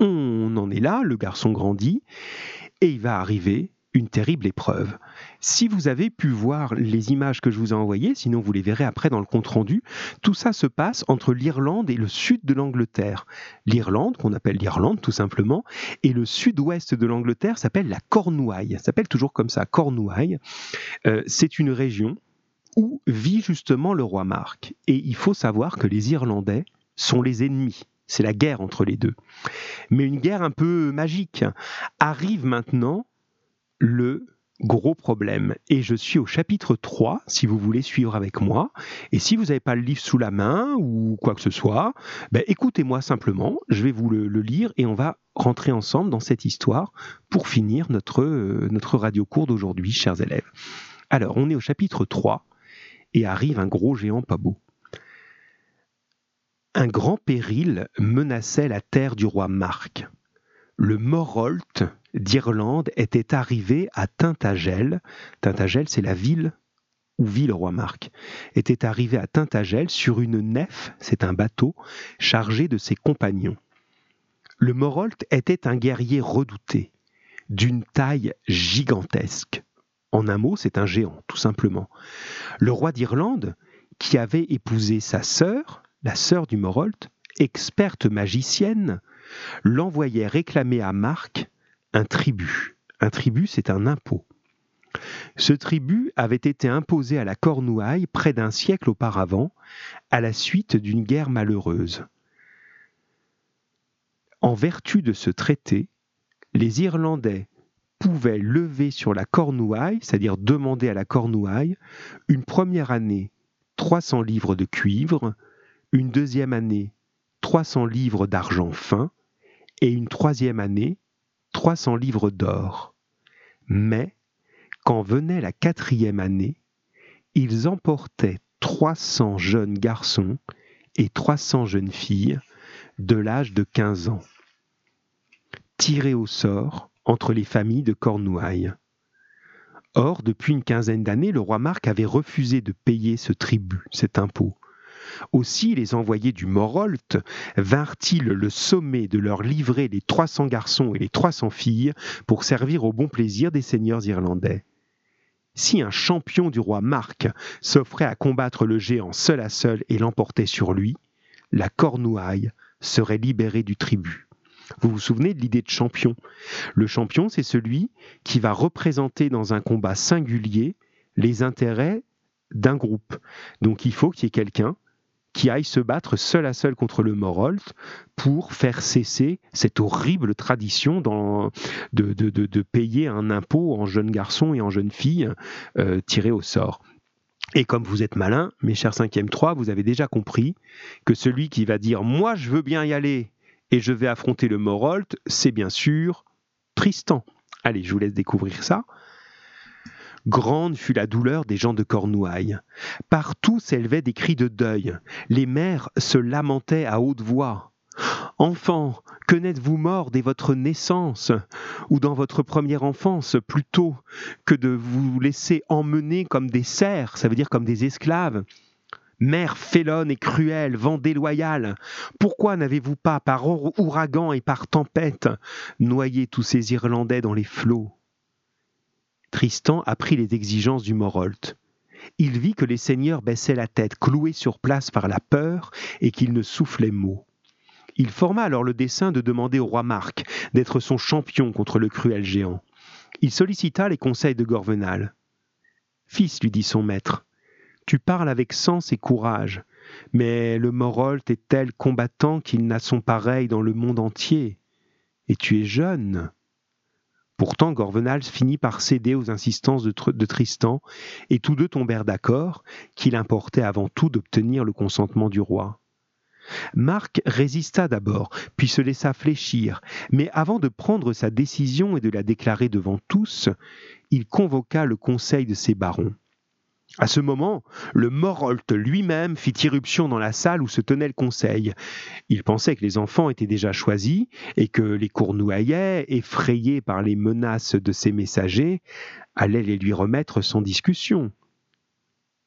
On en est là, le garçon grandit, et il va arriver une terrible épreuve. Si vous avez pu voir les images que je vous ai envoyées, sinon vous les verrez après dans le compte-rendu, tout ça se passe entre l'Irlande et le sud de l'Angleterre. L'Irlande, qu'on appelle l'Irlande tout simplement, et le sud-ouest de l'Angleterre s'appelle la Cornouaille. S'appelle toujours comme ça, Cornouaille. Euh, C'est une région où vit justement le roi Marc. Et il faut savoir que les Irlandais sont les ennemis. C'est la guerre entre les deux. Mais une guerre un peu magique. Arrive maintenant le gros problème. Et je suis au chapitre 3, si vous voulez suivre avec moi. Et si vous n'avez pas le livre sous la main ou quoi que ce soit, ben, écoutez-moi simplement, je vais vous le, lire et on va rentrer ensemble dans cette histoire pour finir notre, euh, notre radio cours d'aujourd'hui, chers élèves. Alors, on est au chapitre 3 et arrive un gros géant pas beau. Un grand péril menaçait la terre du roi Marc. Le Morholt d'Irlande était arrivé à Tintagel. Tintagel, c'est la ville où vit le roi Marc. Était arrivé à Tintagel sur une nef, c'est un bateau, chargé de ses compagnons. Le Morholt était un guerrier redouté, d'une taille gigantesque. En un mot, c'est un géant, tout simplement. Le roi d'Irlande, qui avait épousé sa sœur, la sœur du Morholt, experte magicienne, l'envoyait réclamer à Marc un tribut. Un tribut, c'est un impôt. Ce tribut avait été imposé à la Cornouaille près d'un siècle auparavant, à la suite d'une guerre malheureuse. En vertu de ce traité, les Irlandais pouvaient lever sur la Cornouaille, c'est-à-dire demander à la Cornouaille, une première année 300 livres de cuivre, une deuxième année 300 livres d'argent fin et une troisième année 300 livres d'or. Mais, quand venait la quatrième année, ils emportaient 300 jeunes garçons et 300 jeunes filles de l'âge de 15 ans, tirés au sort entre les familles de Cornouailles. Or, depuis une quinzaine d'années, le roi Marc avait refusé de payer ce tribut, cet impôt. Aussi les envoyés du Morolt vinrent-ils le sommet de leur livrer les 300 garçons et les 300 filles pour servir au bon plaisir des seigneurs irlandais. Si un champion du roi Marc s'offrait à combattre le géant seul à seul et l'emportait sur lui, la Cornouaille serait libérée du tribut. Vous vous souvenez de l'idée de champion? Le champion, c'est celui qui va représenter dans un combat singulier les intérêts d'un groupe. Donc il faut qu'il y ait quelqu'un qui aille se battre seul à seul contre le Morolt pour faire cesser cette horrible tradition de, payer un impôt en jeunes garçons et en jeunes filles euh, tirés au sort. Et comme vous êtes malin, mes chers 5e 3, vous avez déjà compris que celui qui va dire Moi je veux bien y aller et je vais affronter le Morolt, c'est bien sûr Tristan. Allez, je vous laisse découvrir ça. Grande fut la douleur des gens de Cornouailles. Partout s'élevaient des cris de deuil. Les mères se lamentaient à haute voix. Enfants, que n'êtes-vous mort dès votre naissance, ou dans votre première enfance, plutôt que de vous laisser emmener comme des serfs, ça veut dire comme des esclaves? Mère félonne et cruelle, vent déloyal, pourquoi n'avez-vous pas, par ouragan et par tempête, noyé tous ces Irlandais dans les flots? Tristan apprit les exigences du Morolt. Il vit que les seigneurs baissaient la tête, cloués sur place par la peur, et qu'ils ne soufflaient mot. Il forma alors le dessein de demander au roi Marc d'être son champion contre le cruel géant. Il sollicita les conseils de Gorvenal. Fils, lui dit son maître, tu parles avec sens et courage, mais le Morolt est tel combattant qu'il n'a son pareil dans le monde entier. Et tu es jeune. Pourtant, Gorvenal finit par céder aux insistances de, de Tristan, et tous deux tombèrent d'accord qu'il importait avant tout d'obtenir le consentement du roi. Marc résista d'abord, puis se laissa fléchir, mais avant de prendre sa décision et de la déclarer devant tous, il convoqua le conseil de ses barons. À ce moment, le Morolt lui-même fit irruption dans la salle où se tenait le conseil. Il pensait que les enfants étaient déjà choisis et que les Cournoyais, effrayés par les menaces de ses messagers, allaient les lui remettre sans discussion.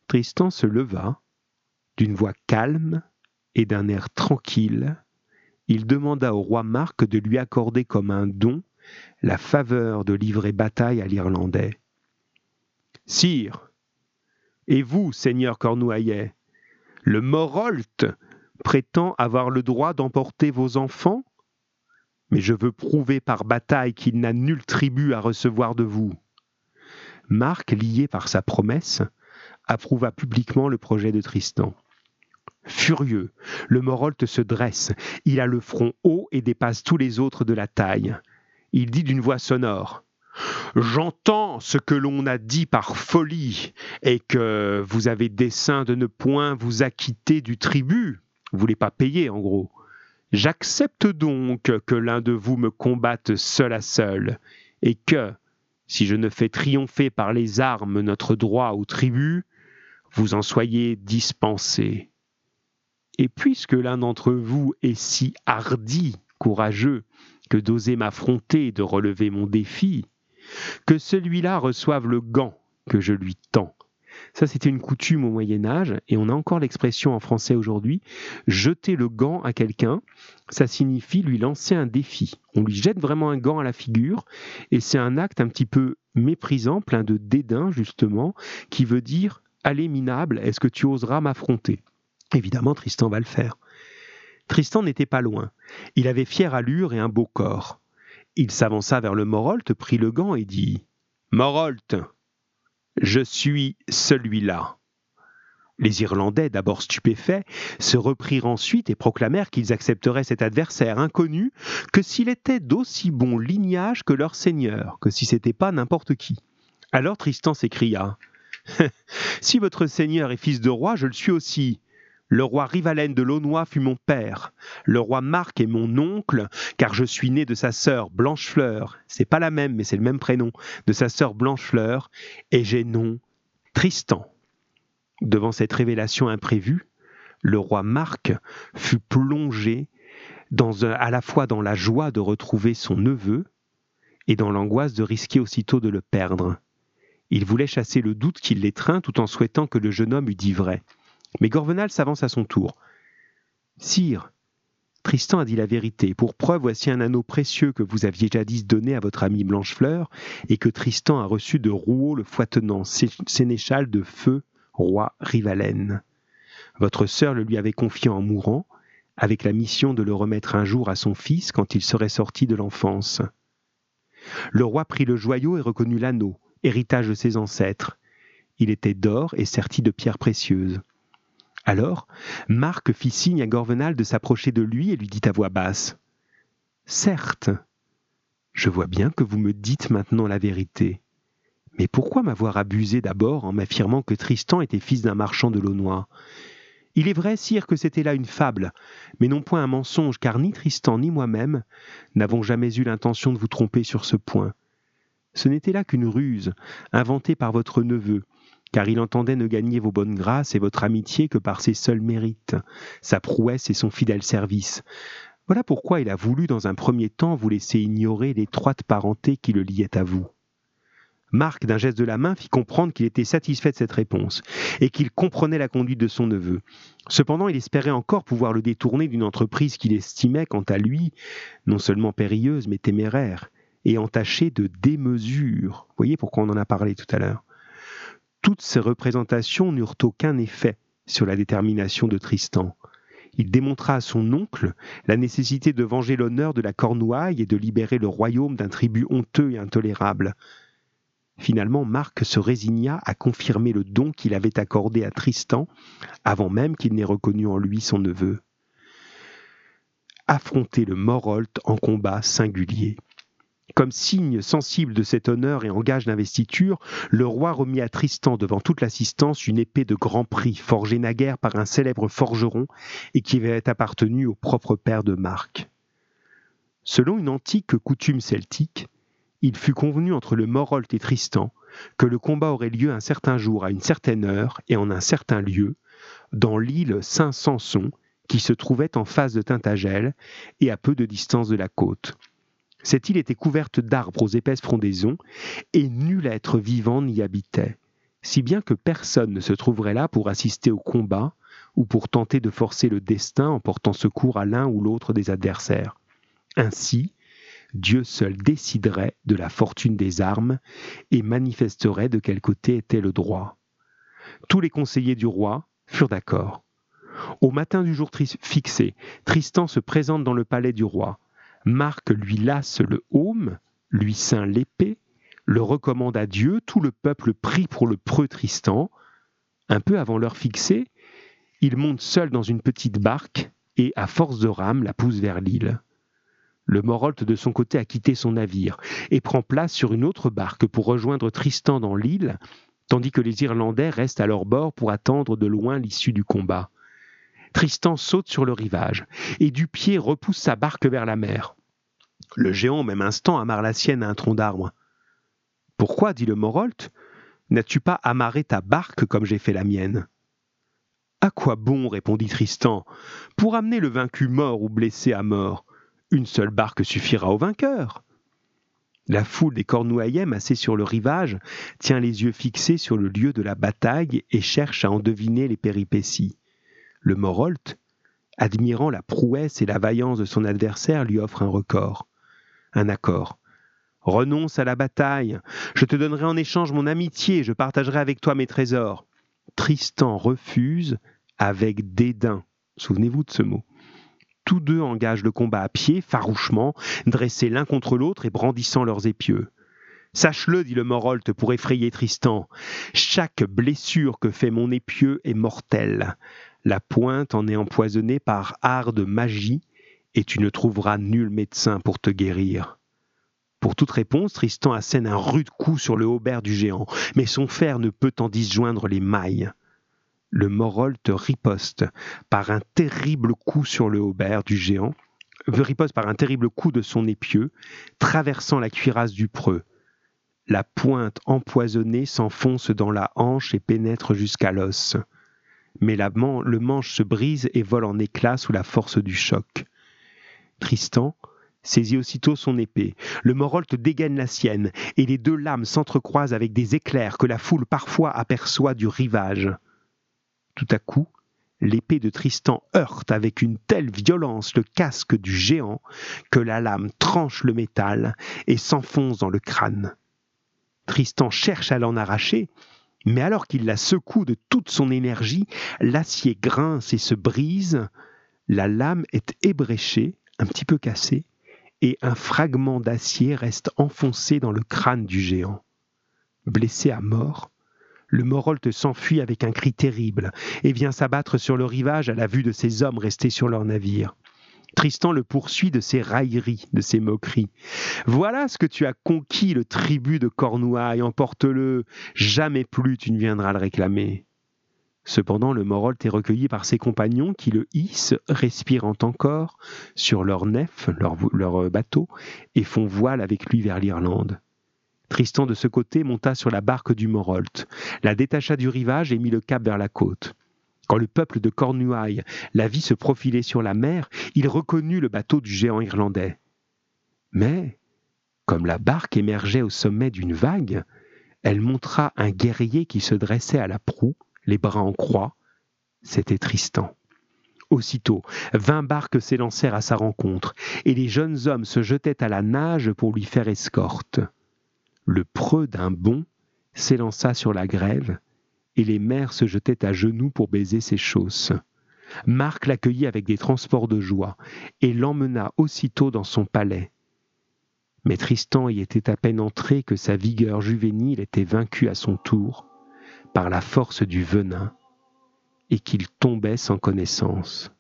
Tristan se leva, d'une voix calme et d'un air tranquille. Il demanda au roi Marc de lui accorder comme un don la faveur de livrer bataille à l'Irlandais. Sire, et vous, seigneur Cornouaillet, le Morolt prétend avoir le droit d'emporter vos enfants? Mais je veux prouver par bataille qu'il n'a nul tribut à recevoir de vous. Marc, lié par sa promesse, approuva publiquement le projet de Tristan. Furieux, le Morolt se dresse, il a le front haut et dépasse tous les autres de la taille. Il dit d'une voix sonore J'entends ce que l'on a dit par folie et que vous avez dessein de ne point vous acquitter du tribut. Vous voulez pas payer, en gros. J'accepte donc que l'un de vous me combatte seul à seul, et que, si je ne fais triompher par les armes notre droit au tribut, vous en soyez dispensé. Et puisque l'un d'entre vous est si hardi, courageux, que d'oser m'affronter et de relever mon défi, que celui-là reçoive le gant que je lui tends. Ça, c'était une coutume au Moyen Âge, et on a encore l'expression en français aujourd'hui, jeter le gant à quelqu'un, ça signifie lui lancer un défi. On lui jette vraiment un gant à la figure, et c'est un acte un petit peu méprisant, plein de dédain justement, qui veut dire, allez minable, est-ce que tu oseras m'affronter? Évidemment, Tristan va le faire. Tristan n'était pas loin. Il avait fière allure et un beau corps. Il s'avança vers le Morolt, prit le gant et dit Morolt, je suis celui-là. Les Irlandais, d'abord stupéfaits, se reprirent ensuite et proclamèrent qu'ils accepteraient cet adversaire inconnu que s'il était d'aussi bon lignage que leur seigneur, que si c'était pas n'importe qui. Alors Tristan s'écria *laughs* Si votre seigneur est fils de roi, je le suis aussi. Le roi Rivalen de Launois fut mon père. Le roi Marc est mon oncle, car je suis né de sa sœur Blanchefleur. C'est pas la même, mais c'est le même prénom. De sa sœur Blanchefleur, et j'ai nom Tristan. Devant cette révélation imprévue, le roi Marc fut plongé à la fois dans la joie de retrouver son neveu et dans l'angoisse de risquer aussitôt de le perdre. Il voulait chasser le doute qui l'étreint tout en souhaitant que le jeune homme eût dit vrai. Mais Gorvenal s'avance à son tour. Sire, Tristan a dit la vérité. Pour preuve, voici un anneau précieux que vous aviez jadis donné à votre ami Blanchefleur et que Tristan a reçu de Rouault le foitenant, sénéchal de feu, roi Rivalen. Votre sœur le lui avait confié en mourant, avec la mission de le remettre un jour à son fils quand il serait sorti de l'enfance. Le roi prit le joyau et reconnut l'anneau, héritage de ses ancêtres. Il était d'or et serti de pierres précieuses. Alors, Marc fit signe à Gorvenal de s'approcher de lui et lui dit à voix basse Certes, je vois bien que vous me dites maintenant la vérité. Mais pourquoi m'avoir abusé d'abord en m'affirmant que Tristan était fils d'un marchand de l'eau Il est vrai, sire, que c'était là une fable, mais non point un mensonge, car ni Tristan ni moi-même n'avons jamais eu l'intention de vous tromper sur ce point. Ce n'était là qu'une ruse, inventée par votre neveu, car il entendait ne gagner vos bonnes grâces et votre amitié que par ses seuls mérites, sa prouesse et son fidèle service. Voilà pourquoi il a voulu dans un premier temps vous laisser ignorer l'étroite parenté qui le liait à vous. Marc, d'un geste de la main, fit comprendre qu'il était satisfait de cette réponse, et qu'il comprenait la conduite de son neveu. Cependant, il espérait encore pouvoir le détourner d'une entreprise qu'il estimait, quant à lui, non seulement périlleuse, mais téméraire, et entachée de démesure. Vous voyez pourquoi on en a parlé tout à l'heure toutes ces représentations n'eurent aucun effet sur la détermination de Tristan. Il démontra à son oncle la nécessité de venger l'honneur de la Cornouaille et de libérer le royaume d'un tribut honteux et intolérable. Finalement, Marc se résigna à confirmer le don qu'il avait accordé à Tristan avant même qu'il n'ait reconnu en lui son neveu. Affronter le Morolt en combat singulier. Comme signe sensible de cet honneur et en gage d'investiture, le roi remit à Tristan devant toute l'assistance une épée de grand prix forgée naguère par un célèbre forgeron et qui avait appartenu au propre père de Marc. Selon une antique coutume celtique, il fut convenu entre le Morolt et Tristan que le combat aurait lieu un certain jour à une certaine heure et en un certain lieu, dans l'île Saint-Sanson, qui se trouvait en face de Tintagel et à peu de distance de la côte. Cette île était couverte d'arbres aux épaisses frondaisons, et nul être vivant n'y habitait, si bien que personne ne se trouverait là pour assister au combat ou pour tenter de forcer le destin en portant secours à l'un ou l'autre des adversaires. Ainsi, Dieu seul déciderait de la fortune des armes et manifesterait de quel côté était le droit. Tous les conseillers du roi furent d'accord. Au matin du jour fixé, Tristan se présente dans le palais du roi. Marc lui lasse le haume, lui ceint l'épée, le recommande à Dieu, tout le peuple prie pour le preux Tristan. Un peu avant l'heure fixée, il monte seul dans une petite barque et, à force de rame, la pousse vers l'île. Le Morolt de son côté a quitté son navire et prend place sur une autre barque pour rejoindre Tristan dans l'île, tandis que les Irlandais restent à leur bord pour attendre de loin l'issue du combat. Tristan saute sur le rivage et du pied repousse sa barque vers la mer. Le géant, au même instant, amarre la sienne à un tronc d'arbre. Pourquoi dit le Morolt N'as-tu pas amarré ta barque comme j'ai fait la mienne? À quoi bon répondit Tristan. Pour amener le vaincu mort ou blessé à mort, une seule barque suffira au vainqueur. La foule des Cornouaillais massés sur le rivage tient les yeux fixés sur le lieu de la bataille et cherche à en deviner les péripéties. Le Morolt, admirant la prouesse et la vaillance de son adversaire, lui offre un record, un accord. Renonce à la bataille, je te donnerai en échange mon amitié, je partagerai avec toi mes trésors. Tristan refuse avec dédain. Souvenez-vous de ce mot. tous deux engagent le combat à pied, farouchement, dressés l'un contre l'autre et brandissant leurs épieux. Sache-le, dit le Morolte pour effrayer Tristan, chaque blessure que fait mon épieu est mortelle. La pointe en est empoisonnée par art de magie, et tu ne trouveras nul médecin pour te guérir. Pour toute réponse, Tristan assène un rude coup sur le haubert du géant, mais son fer ne peut en disjoindre les mailles. Le Morolte riposte par un terrible coup sur le haubert du géant, riposte par un terrible coup de son épieu, traversant la cuirasse du preux. La pointe empoisonnée s'enfonce dans la hanche et pénètre jusqu'à l'os. Mais le manche se brise et vole en éclats sous la force du choc. Tristan saisit aussitôt son épée. Le Morolte dégaine la sienne, et les deux lames s'entrecroisent avec des éclairs que la foule parfois aperçoit du rivage. Tout à coup, l'épée de Tristan heurte avec une telle violence le casque du géant que la lame tranche le métal et s'enfonce dans le crâne. Tristan cherche à l'en arracher, mais alors qu'il la secoue de toute son énergie, l'acier grince et se brise, la lame est ébréchée, un petit peu cassée, et un fragment d'acier reste enfoncé dans le crâne du géant. Blessé à mort, le Morolte s'enfuit avec un cri terrible et vient s'abattre sur le rivage à la vue de ces hommes restés sur leur navire. Tristan le poursuit de ses railleries, de ses moqueries. Voilà ce que tu as conquis, le tribut de Cornouailles, emporte-le, jamais plus tu ne viendras le réclamer. Cependant, le Morolte est recueilli par ses compagnons qui le hissent, respirant encore, sur leur nef, leur, leur bateau, et font voile avec lui vers l'Irlande. Tristan de ce côté monta sur la barque du Morolt, la détacha du rivage et mit le cap vers la côte. Quand le peuple de Cornouailles la vit se profiler sur la mer, il reconnut le bateau du géant irlandais. Mais, comme la barque émergeait au sommet d'une vague, elle montra un guerrier qui se dressait à la proue, les bras en croix. C'était Tristan. Aussitôt, vingt barques s'élancèrent à sa rencontre, et les jeunes hommes se jetaient à la nage pour lui faire escorte. Le preux d'un bond s'élança sur la grève, et les mères se jetaient à genoux pour baiser ses chausses. Marc l'accueillit avec des transports de joie, et l'emmena aussitôt dans son palais. Mais Tristan y était à peine entré que sa vigueur juvénile était vaincue à son tour par la force du venin, et qu'il tombait sans connaissance.